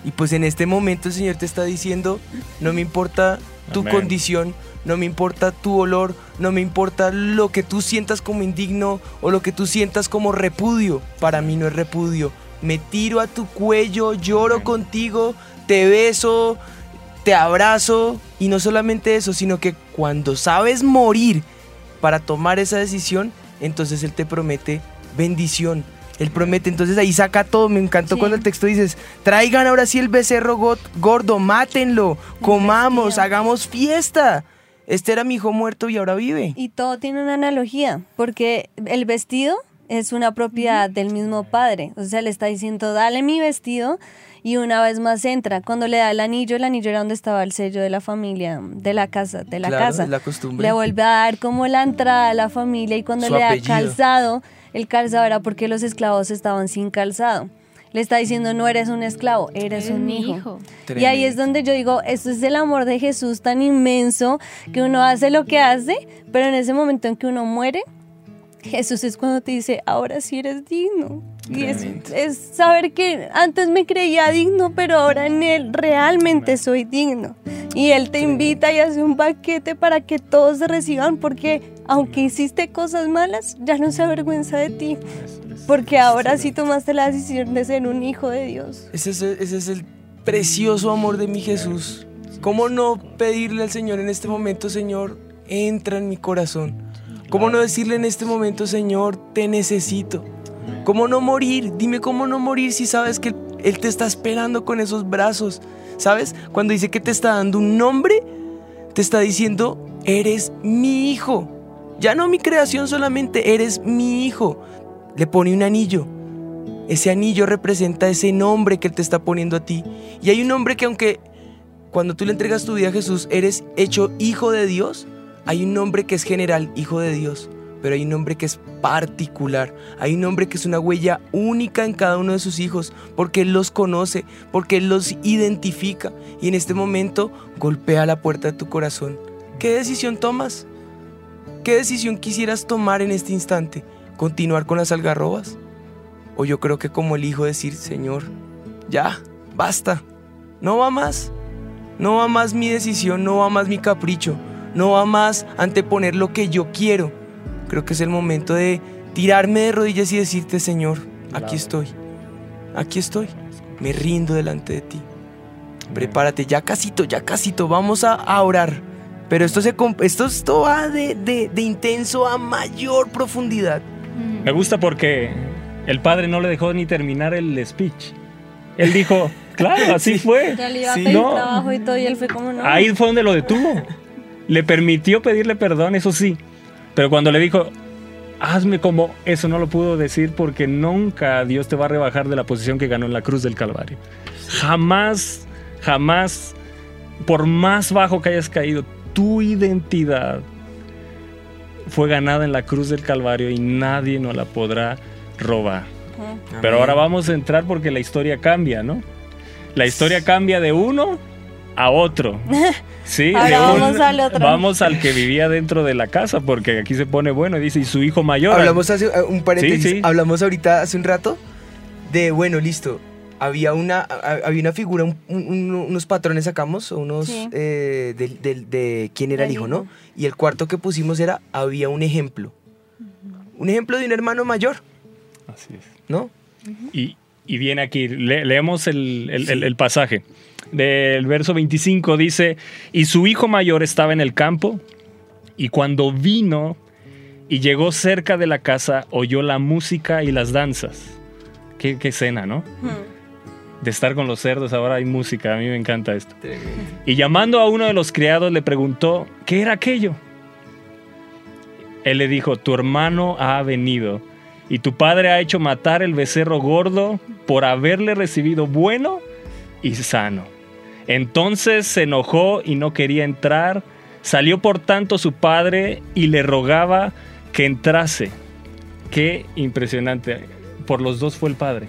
A: Y pues en este momento el Señor te está diciendo, no me importa tu
C: Amén.
A: condición, no me importa tu olor, no me importa lo que tú sientas como indigno o lo que tú sientas como repudio. Para mí no es repudio. Me tiro a tu cuello, lloro contigo, te beso, te abrazo y no solamente eso, sino que cuando sabes morir para tomar esa decisión, entonces Él te promete bendición. Él promete, entonces ahí saca todo. Me encantó
B: Sí.
A: cuando el texto dices, traigan ahora sí el becerro go- gordo, mátenlo, comamos, hagamos fiesta. Este era mi hijo muerto y ahora vive.
B: Y todo tiene una analogía, porque el vestido es una propiedad del mismo padre. O sea, le está diciendo, dale mi vestido y una vez más entra. Cuando le da el anillo, el anillo era donde estaba el sello de la familia, de la casa, de la
A: Claro,
B: casa.
A: la costumbre.
B: Le vuelve a dar como la entrada a la familia y cuando
A: Su
B: le da
A: apellido.
B: calzado, el calzado era porque los esclavos estaban sin calzado. Le está diciendo, no eres un esclavo, eres,
D: Eres
B: un hijo.
D: hijo.
B: Y ahí es donde yo digo, esto es el amor de Jesús tan inmenso que uno hace lo que hace, pero en ese momento en que uno muere, Jesús es cuando te dice, ahora sí eres digno. Y es, es saber que antes me creía digno, pero ahora en Él realmente soy digno. Y Él te invita y hace un paquete para que todos se reciban, porque aunque hiciste cosas malas, ya no se avergüenza de ti. Porque ahora sí tomaste la decisión de ser un hijo de Dios.
A: Ese es, ese es el precioso amor de mi Jesús. ¿Cómo no pedirle al Señor en este momento, Señor, entra en mi corazón? ¿Cómo no decirle en este momento, Señor, te necesito? ¿Cómo no morir? Dime cómo no morir si sabes que Él te está esperando con esos brazos. ¿Sabes? Cuando dice que te está dando un nombre, te está diciendo, eres mi hijo. Ya no mi creación solamente, eres mi hijo. Le pone un anillo. Ese anillo representa ese nombre que Él te está poniendo a ti. Y hay un nombre que aunque cuando tú le entregas tu vida a Jesús eres hecho hijo de Dios, hay un nombre que es general, hijo de Dios. Pero hay un nombre que es particular. Hay un nombre que es una huella única en cada uno de sus hijos. Porque Él los conoce, porque Él los identifica. Y en este momento golpea la puerta de tu corazón. ¿Qué decisión tomas? ¿Qué decisión quisieras tomar en este instante? ¿Continuar con las algarrobas? O yo creo que como el hijo decir, Señor, ya, basta, no va más, no va más mi decisión, no va más mi capricho, no va más anteponer lo que yo quiero. Creo que es el momento de tirarme de rodillas y decirte, Señor, aquí estoy, aquí estoy, me rindo delante de ti. Prepárate, ya casito, ya casito, vamos a, a orar. Pero esto, se, comp- esto, esto va de, de- de intenso a mayor profundidad.
C: Me gusta porque el padre no le dejó ni terminar el speech. Él dijo, claro, así fue.
B: Ya le iba a
A: Sí.
B: pedir
C: No.
B: trabajo y todo, y él fue como no.
C: Ahí fue donde lo detuvo. Le permitió pedirle perdón, eso sí. Pero cuando le dijo, hazme como, eso no lo pudo decir porque nunca Dios te va a rebajar de la posición que ganó en la cruz del Calvario. Jamás, jamás, por más bajo que hayas caído, tu identidad fue ganada en la cruz del Calvario y nadie nos la podrá robar. Pero ahora vamos a entrar porque la historia cambia, ¿no? La historia cambia de uno a otro. Sí,
B: Ahora
C: un-
B: vamos al otro.
C: vamos al que vivía dentro de la casa, porque aquí se pone bueno y dice, y su hijo mayor.
A: Hablamos hace eh, un paréntesis,
C: Sí, sí.
A: hablamos ahorita hace un rato de, bueno, listo, había una, a- había una figura, un- un- unos patrones sacamos, unos
B: Sí.
A: eh, del- del- de, quién era el hijo,
B: hijo.
A: ¿no? Y el cuarto que pusimos era, había un ejemplo. Un ejemplo de un hermano mayor,
C: Así es.
A: ¿no?
C: Y, y viene aquí, le- leemos el, el- el- el pasaje. Del verso 25 dice, y su hijo mayor estaba en el campo, y cuando vino y llegó cerca de la casa, oyó la música y las danzas. Qué, qué escena, ¿no?
B: Ujú.
C: De estar con los cerdos, ahora hay música, a mí me encanta esto. Y llamando a uno de los criados le preguntó, ¿qué era aquello? Él le dijo, tu hermano ha venido y tu padre ha hecho matar el becerro gordo por haberle recibido bueno y sano. Entonces se enojó y no quería entrar. Salió por tanto su padre y le rogaba que entrase. Qué impresionante. Por los dos fue el padre.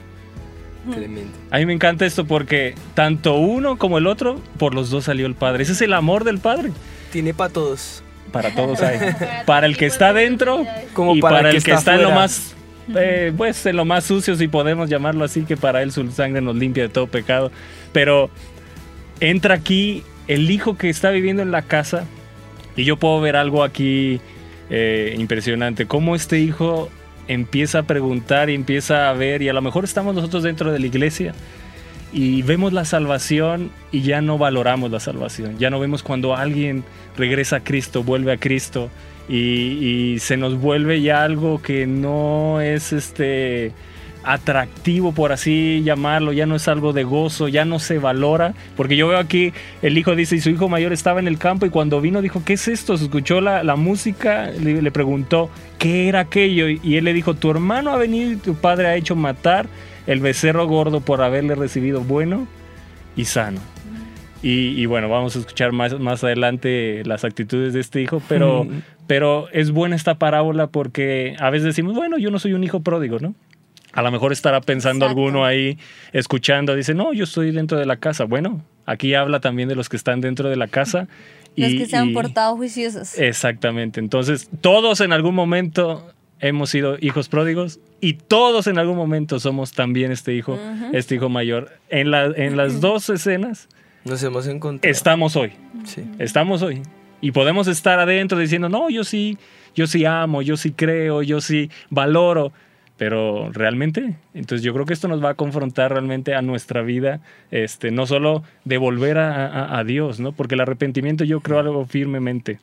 G: Tremendo.
C: A mí me encanta esto porque tanto uno como el otro, por los dos salió el Padre. Ese es el amor del Padre.
A: Tiene para todos.
C: Para todos hay. Para el que está dentro
A: Como
C: y
A: para
C: para,
A: el que
C: que
A: está
C: está en lo más, eh, pues en lo más sucio, si podemos llamarlo así, que para él su sangre nos limpia de todo pecado. Pero entra aquí el hijo que está viviendo en la casa y yo puedo ver algo aquí eh, impresionante. Cómo este hijo empieza a preguntar y empieza a ver y a lo mejor estamos nosotros dentro de la iglesia y vemos la salvación y ya no valoramos la salvación. Ya no vemos cuando alguien regresa a Cristo, vuelve a Cristo y, se nos vuelve ya algo que no es este atractivo por así llamarlo, ya no es algo de gozo, ya no se valora, porque yo veo aquí el hijo dice, y su hijo mayor estaba en el campo y cuando vino dijo, ¿qué es esto? Se escuchó la, la música, le, le preguntó, ¿qué era aquello? Y, él le dijo, tu hermano ha venido y tu padre ha hecho matar el becerro gordo por haberle recibido bueno y sano. Y, y bueno, vamos a escuchar más, más adelante las actitudes de este hijo, pero,
A: Mm.
C: pero es buena esta parábola porque a veces decimos, bueno, yo no soy un hijo pródigo, ¿no? A lo mejor estará pensando
B: Exacto.
C: alguno ahí escuchando, dice, no, yo estoy dentro de la casa. Bueno, aquí habla también de los que están dentro de la casa.
B: Los
C: y-
B: que se han
C: y-
B: portado juiciosos.
C: Exactamente. Entonces, todos en algún momento hemos sido hijos pródigos y todos en algún momento somos también este hijo, este hijo mayor. En, la, en las dos escenas
A: Nos hemos encontrado.
C: estamos hoy.
A: Sí.
C: Estamos hoy. Y podemos estar adentro diciendo, no, yo sí, yo sí amo, yo sí creo, yo sí valoro. Pero realmente, entonces yo creo que esto nos va a confrontar realmente a nuestra vida, este, no solo de volver a, a- a Dios, ¿no? Porque el arrepentimiento yo creo algo firmemente,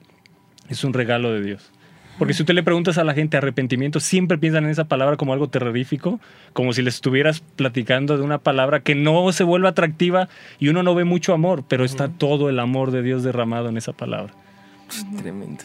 C: es un regalo de Dios. Porque si tú le preguntas a la gente arrepentimiento, siempre piensan en esa palabra como algo terrorífico, como si le estuvieras platicando de una palabra que no se vuelve atractiva y uno no ve mucho amor, pero está todo el amor de Dios derramado en esa palabra.
A: Tremendo.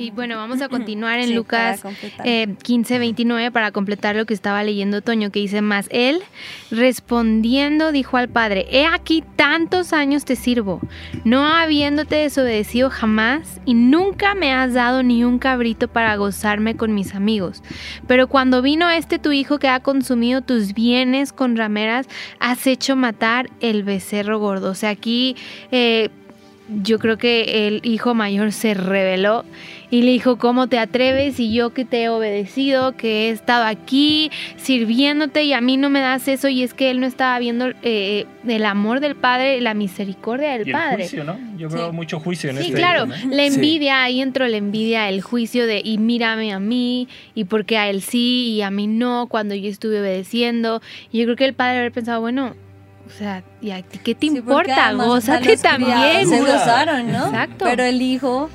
D: Y bueno, vamos a continuar en
B: Sí,
D: Lucas
B: para completar.
D: eh, 15, 29 para completar lo que estaba leyendo Toño, que dice más, él respondiendo dijo al padre, he aquí tantos años te sirvo, no habiéndote desobedecido jamás y nunca me has dado ni un cabrito para gozarme con mis amigos. Pero cuando vino este tu hijo que ha consumido tus bienes con rameras, has hecho matar el becerro gordo. O sea, aquí... eh, yo creo que el hijo mayor se rebeló y le dijo, ¿cómo te atreves? Y yo que te he obedecido, que he estado aquí sirviéndote y a mí no me das eso. Y es que él no estaba viendo eh, el amor del Padre, la misericordia del
C: Y el
D: Padre.
C: juicio, ¿no? Yo
B: Sí.
C: veo mucho juicio en
D: Sí,
C: este
D: claro, la
A: Sí.
D: envidia, ahí entró la envidia, el juicio de, y mírame a mí, y porque a él sí, y a mí no, cuando yo estuve obedeciendo. Y yo creo que el padre haber pensado, bueno, o sea, ¿y a ti qué te
B: Sí, porque
D: importa?
B: además, o sea,
D: Gózate también.
B: Se gozaron, ¿no?
D: Exacto.
B: Pero el hijo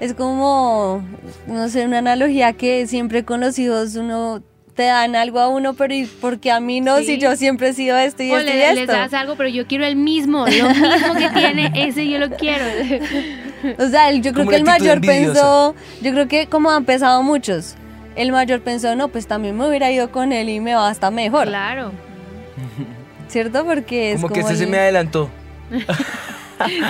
B: es como, no sé, una analogía que siempre con los hijos uno te dan algo a uno, pero ¿y por qué a mí no?
D: Sí.
B: Si yo siempre he sido esto y
D: O
B: esto y
D: le-
B: esto.
D: les das algo, pero yo quiero el mismo, lo mismo que tiene, ese yo lo quiero.
B: O sea, el- yo creo que el mayor
A: envidiosa.
B: pensó, yo creo que como han pensado muchos, el mayor pensó, no, pues también me hubiera ido con él y me va hasta mejor,
D: Claro.
B: ¿cierto? Porque es
A: Como
B: como,
A: que este se me adelantó.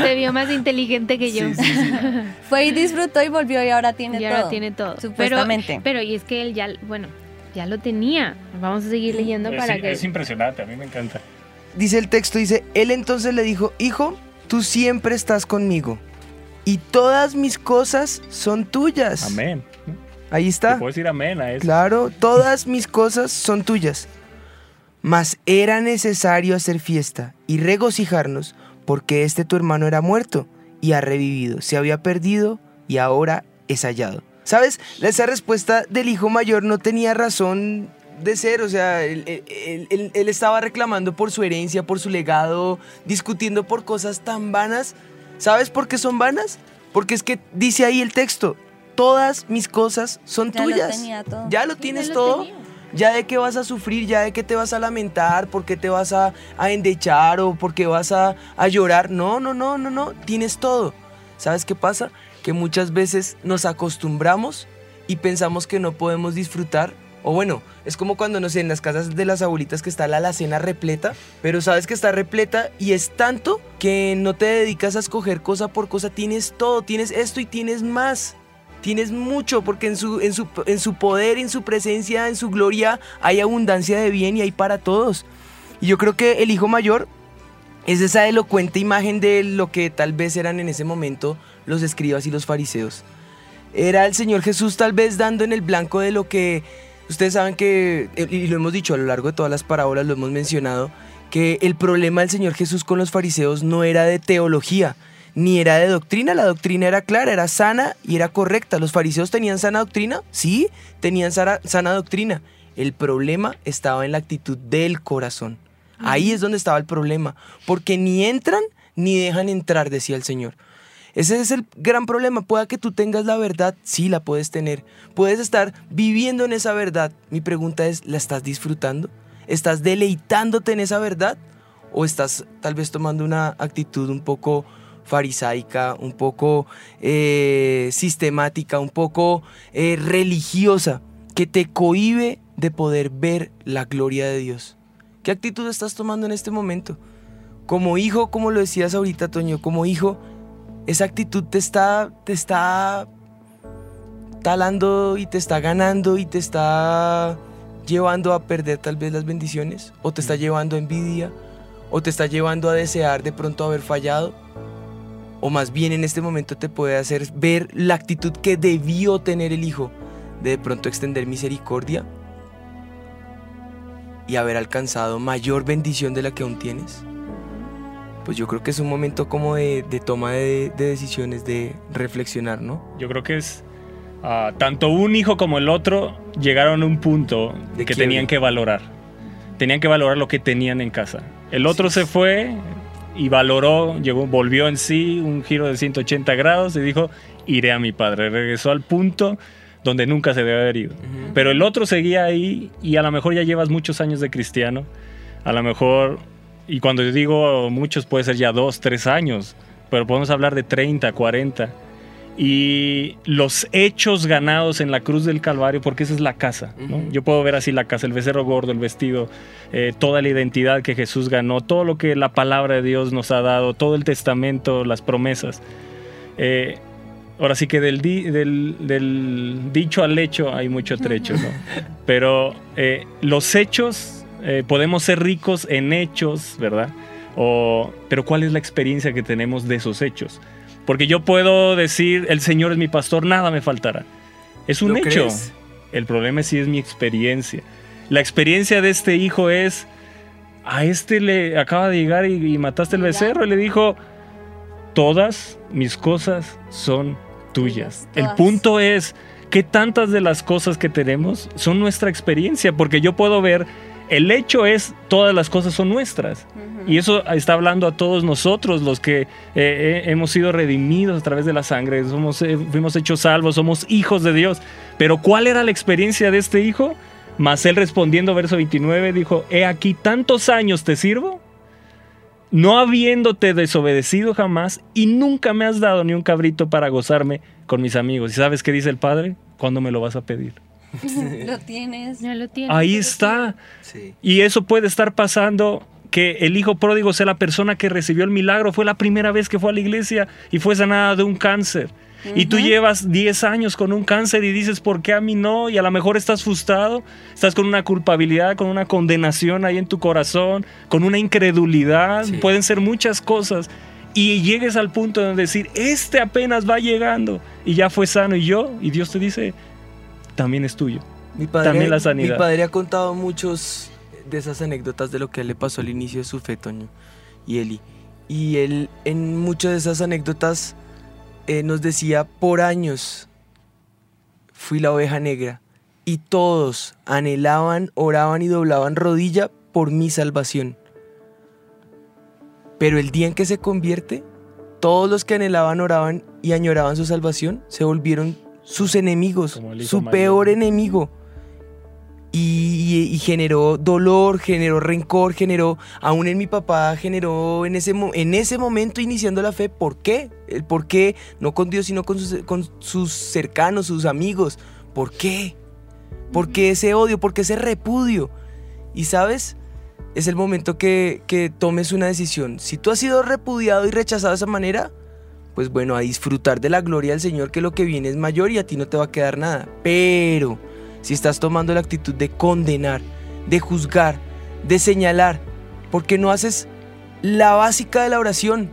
D: Se vio más inteligente que yo.
A: Sí, sí, sí.
B: fue y disfrutó y volvió y ahora tiene
D: y ahora
B: todo.
D: tiene todo.
B: Supuestamente.
D: Pero, pero y es que él ya, bueno, ya lo tenía. Vamos a seguir leyendo
C: Es,
D: para que...
C: es impresionante, a mí me encanta.
A: Dice el texto, dice, él entonces le dijo, hijo, tú siempre estás conmigo y todas mis cosas son tuyas.
C: Amén.
A: Ahí
C: Te
A: está.
C: puedo decir amén a eso.
A: Claro, todas mis cosas son tuyas. Mas era necesario hacer fiesta y regocijarnos porque este tu hermano era muerto y ha revivido, se había perdido y ahora es hallado. ¿Sabes? Esa respuesta del hijo mayor no tenía razón de ser, o sea, él, él- él- él estaba reclamando por su herencia, por su legado, discutiendo por cosas tan vanas. ¿Sabes por qué son vanas? Porque es que dice ahí el texto, todas mis cosas son
B: Ya lo
A: tuyas.
B: tenía todo.
A: Ya lo
D: Ya
A: tienes
D: lo
A: todo.
D: tenía.
A: Ya de qué vas a sufrir, ya de qué te vas a lamentar, por qué te vas a, a endechar o por qué vas a, a llorar. No, no, no, no, no. Tienes todo. ¿Sabes qué pasa? Que muchas veces nos acostumbramos y pensamos que no podemos disfrutar. O bueno, es como cuando, no sé, en las casas de las abuelitas que está la alacena repleta, pero sabes que está repleta y es tanto que no te dedicas a escoger cosa por cosa. Tienes todo, tienes esto y tienes más. Tienes mucho porque en su, en, su, en su poder, en su presencia, en su gloria hay abundancia de bien y hay para todos. Y yo creo que el hijo mayor es esa elocuente imagen de lo que tal vez eran en ese momento los escribas y los fariseos. Era el Señor Jesús tal vez dando en el blanco de lo que ustedes saben que, eh, y lo hemos dicho a lo largo de todas las parábolas, lo hemos mencionado, que el problema del Señor Jesús con los fariseos no era de teología, ni era de doctrina, la doctrina era clara, era sana y era correcta. ¿Los fariseos tenían sana doctrina? Sí, tenían sana, sana doctrina. El problema estaba en la actitud del corazón. Ahí es donde estaba el problema, porque ni entran ni dejan entrar, decía el Señor. Ese es el gran problema. Pueda que tú tengas la verdad, sí la puedes tener. Puedes estar viviendo en esa verdad. Mi pregunta es, ¿la estás disfrutando? ¿Estás deleitándote en esa verdad? ¿O estás tal vez tomando una actitud un poco farisaica, un poco eh, sistemática, un poco eh, religiosa, que te cohíbe de poder ver la gloria de Dios? ¿Qué actitud estás tomando en este momento? Como hijo, como lo decías ahorita, Toño, como hijo, esa actitud te está, te está talando y te está ganando y te está llevando a perder tal vez las bendiciones, o te está llevando a envidia, o te está llevando a desear de pronto haber fallado, o más bien en este momento te puede hacer ver la actitud que debió tener el hijo de de pronto extender misericordia y haber alcanzado mayor bendición de la que aún tienes. Pues yo creo que es un momento como de, de toma de, de decisiones, de reflexionar, ¿no?
C: Yo creo que es ah, tanto un hijo como el otro llegaron a un punto
A: De
C: que
A: quiebre.
C: tenían que valorar. Tenían que valorar lo que tenían en casa. El otro se fue y valoró, llegó, volvió en sí un giro de 180 grados y dijo, iré a mi padre. Regresó al punto donde nunca se debe haber ido. Pero el otro seguía ahí y a lo mejor ya llevas muchos años de cristiano. A lo mejor, y cuando yo digo muchos puede ser ya dos, tres años, pero podemos hablar de 30, 40. Y los hechos ganados en la cruz del Calvario, porque esa es la casa. ¿no?
A: Ujú.
C: Yo puedo ver así la casa, el becerro gordo, el vestido, eh, toda la identidad que Jesús ganó, todo lo que la palabra de Dios nos ha dado, todo el testamento, las promesas. Eh, ahora sí que del, di- del, del dicho al hecho hay mucho trecho, ¿no? Pero eh, los hechos, eh, podemos ser ricos en hechos, ¿verdad? O, pero ¿cuál es la experiencia que tenemos de esos hechos? Porque yo puedo decir, el Señor es mi pastor, nada me faltará. Es un
A: ¿Lo
C: hecho.
A: crees?
C: El problema es si es mi experiencia. La experiencia de este hijo es, a este le acaba de llegar y, y mataste el becerro y le dijo, todas mis cosas son tuyas. El punto es que tantas de las cosas que tenemos son nuestra experiencia, porque yo puedo ver, el hecho es, todas las cosas son nuestras. Y eso está hablando a todos nosotros, los que eh, eh, hemos sido redimidos a través de la sangre, somos, eh, fuimos hechos salvos, somos hijos de Dios. Pero ¿cuál era la experiencia de este hijo? Mas él respondiendo, verso 29, dijo, he aquí tantos años te sirvo, no habiéndote desobedecido jamás, y nunca me has dado ni un cabrito para gozarme con mis amigos. ¿Y sabes qué dice el padre? ¿Cuándo me lo vas a pedir?
B: Lo tienes.
D: Ya lo tienes.
C: Ahí está.
A: Sí.
C: Y eso puede estar pasando que el hijo pródigo sea la persona que recibió el milagro, fue la primera vez que fue a la iglesia y fue sanada de un cáncer. Y tú llevas 10 años con un cáncer y dices, ¿por qué a mí no? Y a lo mejor estás frustrado, estás con una culpabilidad, con una condenación ahí en tu corazón, con una incredulidad,
A: Sí.
C: pueden ser muchas cosas. Y llegues al punto de decir, este apenas va llegando y ya fue sano y yo, y Dios te dice, también es tuyo.
A: Mi padre,
C: También la sanidad.
A: Mi padre ha contado muchos de esas anécdotas de lo que le pasó al inicio de su fe, Toño y Eli. Y él en muchas de esas anécdotas eh, nos decía, por años fui la oveja negra y todos anhelaban, oraban y doblaban rodilla por mi salvación. Pero el día en que se convierte, todos los que anhelaban, oraban y añoraban su salvación se volvieron sus enemigos, su peor enemigo. Y, y generó dolor, generó rencor, generó, aún en mi papá, generó en ese, en ese momento iniciando la fe, ¿por qué? El por qué, no con Dios, sino con sus, con sus cercanos, sus amigos. ¿Por qué? ¿Por qué ese odio? ¿Por qué ese repudio? Y sabes, es el momento que, que tomes una decisión. Si tú has sido repudiado y rechazado de esa manera, pues bueno, a disfrutar de la gloria del Señor, que lo que viene es mayor y a ti no te va a quedar nada. Pero si estás tomando la actitud de condenar, de juzgar, de señalar, ¿Por qué no haces la básica de la oración?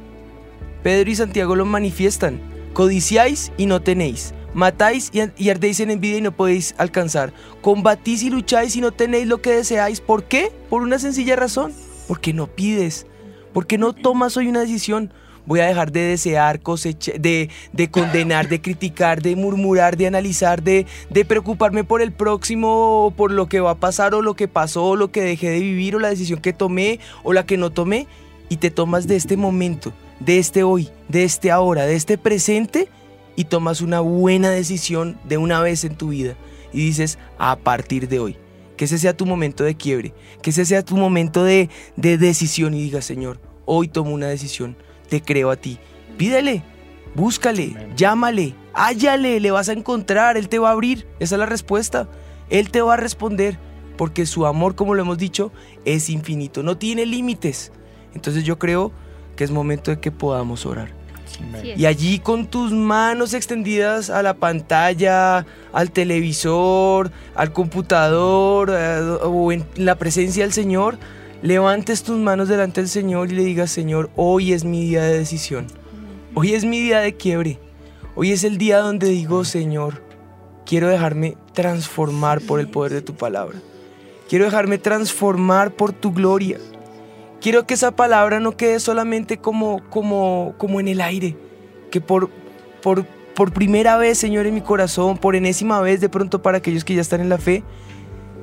A: Pedro y Santiago lo manifiestan. Codiciáis y no tenéis. Matáis y ardéis en envidia y no podéis alcanzar. Combatís y lucháis y no tenéis lo que deseáis. ¿Por qué? Por una sencilla razón. Porque no pides. Porque no tomas hoy una decisión. Voy a dejar de desear, cosecha- de, de condenar, de criticar, de murmurar, de analizar, de, de preocuparme por el próximo, o por lo que va a pasar, o lo que pasó, o lo que dejé de vivir, o la decisión que tomé, o la que no tomé. Y te tomas de este momento, de este hoy, de este ahora, de este presente, y tomas una buena decisión de una vez en tu vida. Y dices, a partir de hoy, que ese sea tu momento de quiebre, que ese sea tu momento de, de decisión y digas, Señor, hoy tomo una decisión, te creo a ti. Pídele, búscale,
C: Amén.
A: llámale, hállale, le vas a encontrar, Él te va a abrir, esa es la respuesta. Él te va a responder, porque su amor, como lo hemos dicho, es infinito, no tiene límites. Entonces yo creo que es momento de que podamos orar. Y allí con tus manos extendidas a la pantalla, al televisor, al computador eh, o en la presencia del Señor, levantes tus manos delante del Señor y le digas, Señor, hoy es mi día de decisión. Hoy es mi día de quiebre. Hoy es el día donde digo, Señor, quiero dejarme transformar por el poder de tu palabra. Quiero dejarme transformar por tu gloria. Quiero que esa palabra no quede solamente como, como, como en el aire. Que por, por, por primera vez, Señor, en mi corazón, por enésima vez, de pronto para aquellos que ya están en la fe,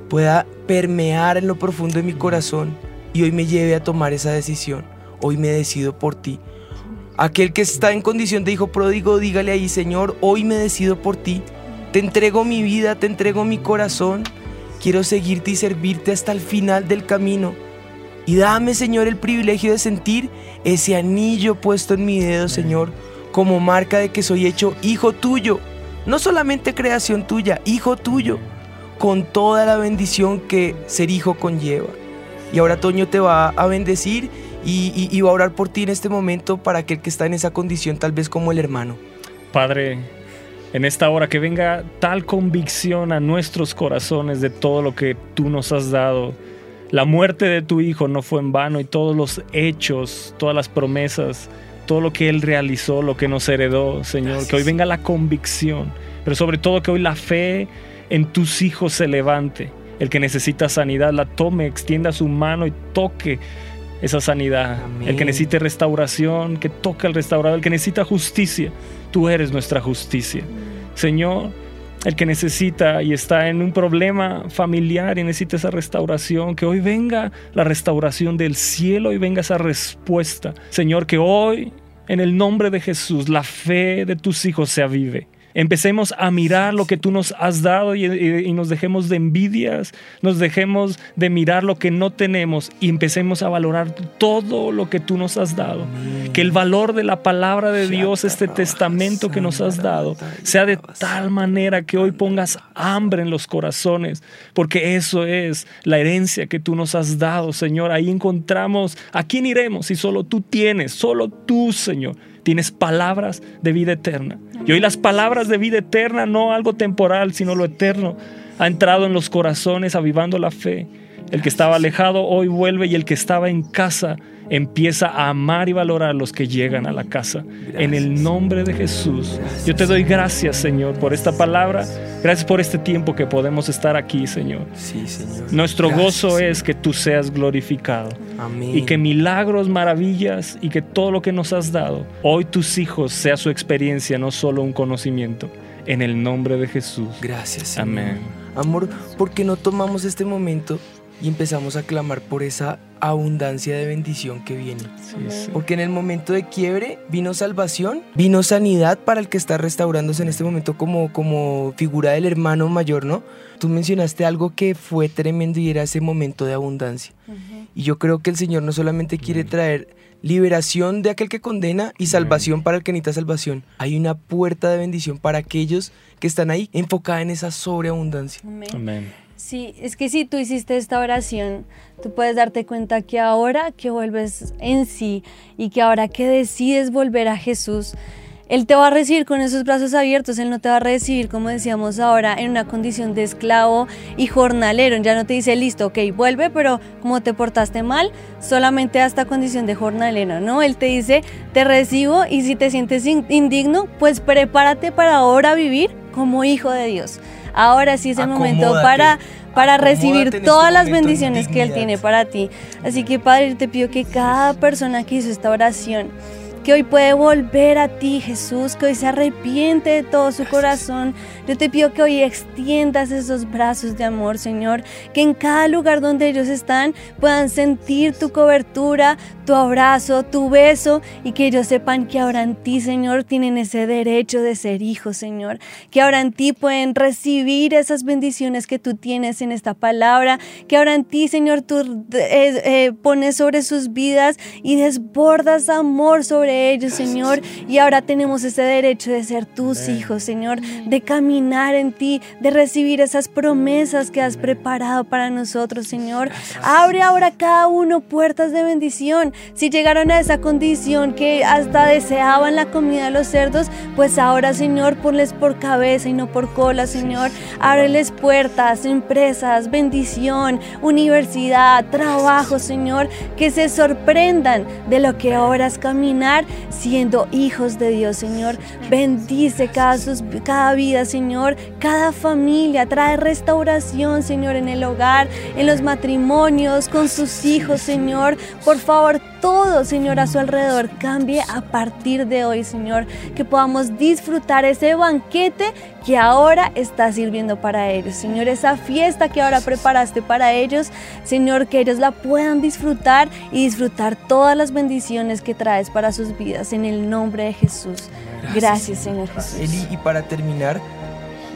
A: pueda permear en lo profundo de mi corazón y hoy me lleve a tomar esa decisión. Hoy me decido por ti. Aquel que está en condición de hijo pródigo, dígale ahí, Señor, hoy me decido por ti. Te entrego mi vida, te entrego mi corazón. Quiero seguirte y servirte hasta el final del camino. Y dame, Señor, el privilegio de sentir ese anillo puesto en mi dedo, Señor, como marca de que soy hecho hijo tuyo. No solamente creación tuya, hijo tuyo, con toda la bendición que ser hijo conlleva. Y ahora Toño te va a bendecir y, y- y va a orar por ti en este momento para aquel que está en esa condición, tal vez como el hermano.
C: Padre, en esta hora que venga tal convicción a nuestros corazones de todo lo que tú nos has dado. La muerte de tu Hijo no fue en vano y todos los hechos, todas las promesas, todo lo que Él realizó, lo que nos heredó, Señor. Que hoy venga la convicción, pero sobre todo que hoy la fe en tus hijos se levante. El que necesita sanidad la tome, extienda su mano y toque esa sanidad.
A: Amén.
C: El que necesite restauración, que toque al restaurador. El que necesita justicia, tú eres nuestra justicia. Señor, el que necesita y está en un problema familiar y necesita esa restauración, que hoy venga la restauración del cielo y venga esa respuesta. Señor, que hoy, en el nombre de Jesús, la fe de tus hijos se avive. Empecemos a mirar lo que tú nos has dado y, nos dejemos de envidias, nos dejemos de mirar lo que no tenemos y empecemos a valorar todo lo que tú nos has dado. Que el valor de la palabra de Dios, este testamento que nos has dado, sea de tal manera que hoy pongas hambre en los corazones, porque eso es la herencia que tú nos has dado, Señor. Ahí encontramos a quién iremos si solo tú tienes, solo tú, Señor. Tienes palabras de vida eterna. Y hoy las palabras de vida eterna, no algo temporal, sino lo eterno, ha entrado en los corazones, avivando la fe. El que estaba alejado hoy vuelve y el que estaba en casa empieza a amar y valorar a los que llegan a la casa. En el nombre de Jesús. Yo te doy gracias, Señor, por esta palabra. Gracias por este tiempo que podemos estar aquí, Señor.
A: Sí, Señor.
C: Nuestro
A: Gracias,
C: gozo es que tú seas glorificado
A: Amén.
C: y que milagros, maravillas y que todo lo que nos has dado, hoy tus hijos sea su experiencia, no solo un conocimiento. En el nombre de Jesús.
A: Gracias, Señor.
C: Amén.
A: Amor, ¿por qué no tomamos este momento y empezamos a clamar por esa abundancia de bendición que viene?
C: Sí, sí.
A: Porque en el momento de quiebre vino salvación, vino sanidad para el que está restaurándose en este momento como, como figura del hermano mayor, ¿no? Tú mencionaste algo que fue tremendo y era ese momento de abundancia. Y yo creo que el Señor no solamente quiere traer liberación de aquel que condena y salvación para el que necesita salvación. Hay una puerta de bendición para aquellos que están ahí enfocada en esa sobreabundancia.
B: Amén.
C: Amén.
B: Sí, es que si tú hiciste esta oración, tú puedes darte cuenta que ahora que vuelves en sí y que ahora que decides volver a Jesús, Él te va a recibir con esos brazos abiertos, Él no te va a recibir, como decíamos ahora, en una condición de esclavo y jornalero. Ya no te dice, listo, ok, vuelve, pero como te portaste mal, solamente a esta condición de jornalero, ¿no? Él te dice, te recibo y si te sientes indigno, pues prepárate para ahora vivir como hijo de Dios. Ahora sí es el momento para para recibir
A: este
B: todas las bendiciones que Él tiene para ti. Así que Padre, te pido que cada persona que hizo esta oración, que hoy puede volver a ti, Jesús, que hoy se arrepiente de todo su corazón. Yo te pido que hoy extiendas esos brazos de amor, Señor, que en cada lugar donde ellos están puedan sentir tu cobertura, tu abrazo, tu beso y que ellos sepan que ahora en ti, Señor, tienen ese derecho de ser hijos, Señor, que ahora en ti pueden recibir esas bendiciones que tú tienes en esta palabra, que ahora en ti, Señor, tú eh, eh, pones sobre sus vidas y desbordas amor sobre ellos, Señor, y ahora tenemos ese derecho de ser tus hijos, Señor, de caminar en ti, de recibir esas promesas que has preparado para nosotros, Señor. Abre ahora cada uno puertas de bendición si llegaron a esa condición que hasta deseaban la comida de los cerdos, pues ahora, Señor, ponles por cabeza y no por cola, Señor. Ábreles puertas, empresas, bendición, universidad, trabajo, Señor. Que se sorprendan de lo que ahora es caminar siendo hijos de Dios, Señor. Bendice cada, cada vida, Señor, cada familia. Trae restauración, Señor, en el hogar, en los matrimonios, con sus hijos, Señor. Por favor, todo, Señor, a su alrededor cambie a partir de hoy, Señor. Que podamos disfrutar ese banquete que ahora está sirviendo para ellos. Señor, esa fiesta que ahora preparaste para ellos, Señor, que ellos la puedan disfrutar y disfrutar todas las bendiciones que traes para sus vidas. En el nombre de Jesús. Gracias, Señor Jesús.
A: Eli, y para terminar,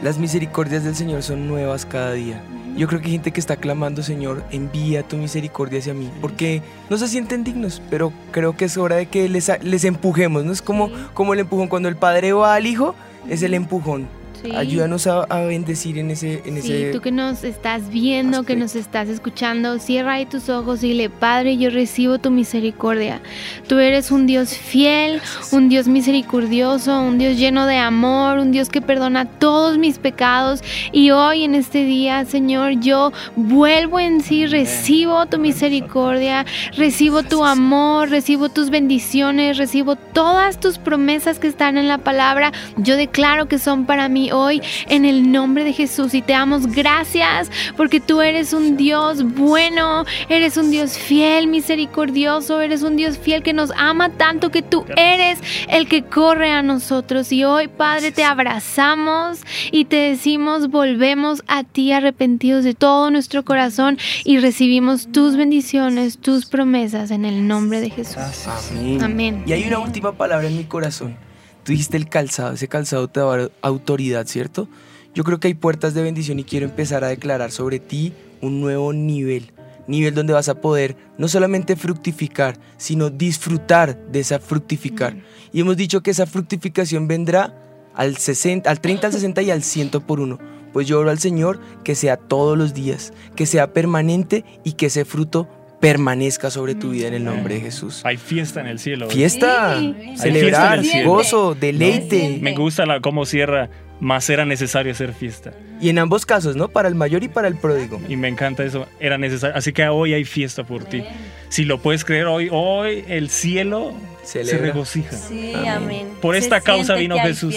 A: las misericordias del Señor son nuevas cada día. Yo creo que hay gente que está clamando, Señor, envía tu misericordia hacia mí, porque no se sienten dignos, pero creo que es hora de que les, les empujemos, ¿no? Es como, como el empujón cuando el padre va al hijo, es el empujón. Ayúdanos a, bendecir en ese, en
D: sí, tú que nos estás viendo, que nos estás escuchando, cierra ahí tus ojos y dile, Padre, yo recibo tu misericordia. Tú eres un Dios fiel, un Dios misericordioso, un Dios lleno de amor, un Dios que perdona todos mis pecados. Y hoy en este día, Señor, yo vuelvo en sí, recibo tu misericordia, recibo tu amor, recibo tus bendiciones, recibo todas tus promesas que están en la palabra. Yo declaro que son para mí hoy en el nombre de Jesús y te damos gracias porque tú eres un Dios bueno, eres un Dios fiel, misericordioso, eres un Dios fiel que nos ama tanto que tú eres el que corre a nosotros y hoy Padre te abrazamos y te decimos volvemos a ti arrepentidos de todo nuestro corazón y recibimos tus bendiciones, tus promesas en el nombre de Jesús.
A: Amén.
D: Amén.
A: Y hay una última palabra en mi corazón Tú dijiste el calzado, ese calzado te da autoridad, ¿cierto? Yo creo que hay puertas de bendición y quiero empezar a declarar sobre ti un nuevo nivel. Nivel donde vas a poder no solamente fructificar, sino disfrutar de esa fructificar. Y hemos dicho que esa fructificación vendrá al, 60, al 30, al 60 y al 100 por uno. Pues yo oro al Señor que sea todos los días, que sea permanente y que ese fruto permanezca sobre tu vida en el nombre de Jesús.
C: Hay fiesta en el cielo.
A: Fiesta, celebrar, gozo, deleite.
C: Me gusta la, cómo cierra, más era necesario hacer fiesta.
A: Y en ambos casos, ¿no? Para el mayor y para el pródigo.
C: Y me encanta eso, era necesario. Así que hoy hay fiesta por ti. Si lo puedes creer, hoy, hoy el cielo se regocija.
B: Sí, amén.
C: Por esta causa vino Jesús.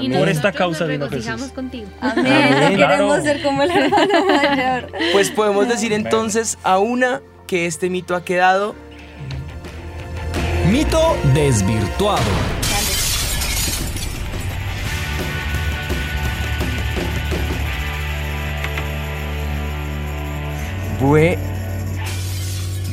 D: Y por esta causa vino Jesús. contigo.
B: Amén. Queremos ser como el hermano mayor.
A: Pues podemos decir entonces a una que este mito ha quedado.
F: Mito desvirtuado.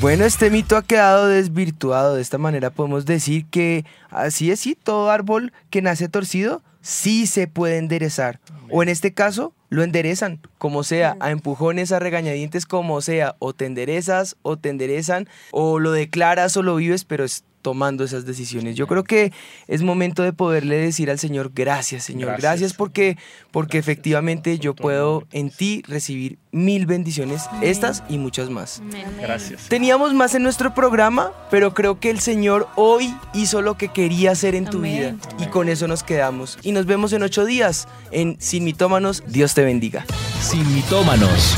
A: Bueno, este mito ha quedado desvirtuado. De esta manera podemos decir que así es, sí, todo árbol que nace torcido sí se puede enderezar. O en este caso, lo enderezan, como sea, a empujones, a regañadientes, como sea. O te enderezas, o te enderezan, o lo declaras o lo vives, pero es tomando esas decisiones. Yo creo que es momento de poderle decir al Señor, gracias Señor, gracias,
C: Gracias.
A: porque, porque efectivamente yo puedo en ti recibir mil bendiciones, estas y muchas más.
C: Gracias.
A: Teníamos más en nuestro programa, pero creo que el Señor hoy hizo lo que quería hacer en tu vida.
B: Amén.
A: Y con eso nos quedamos. Y nos vemos en ocho días en Sin Mitómanos. Dios te bendiga.
F: Sin mitómanos.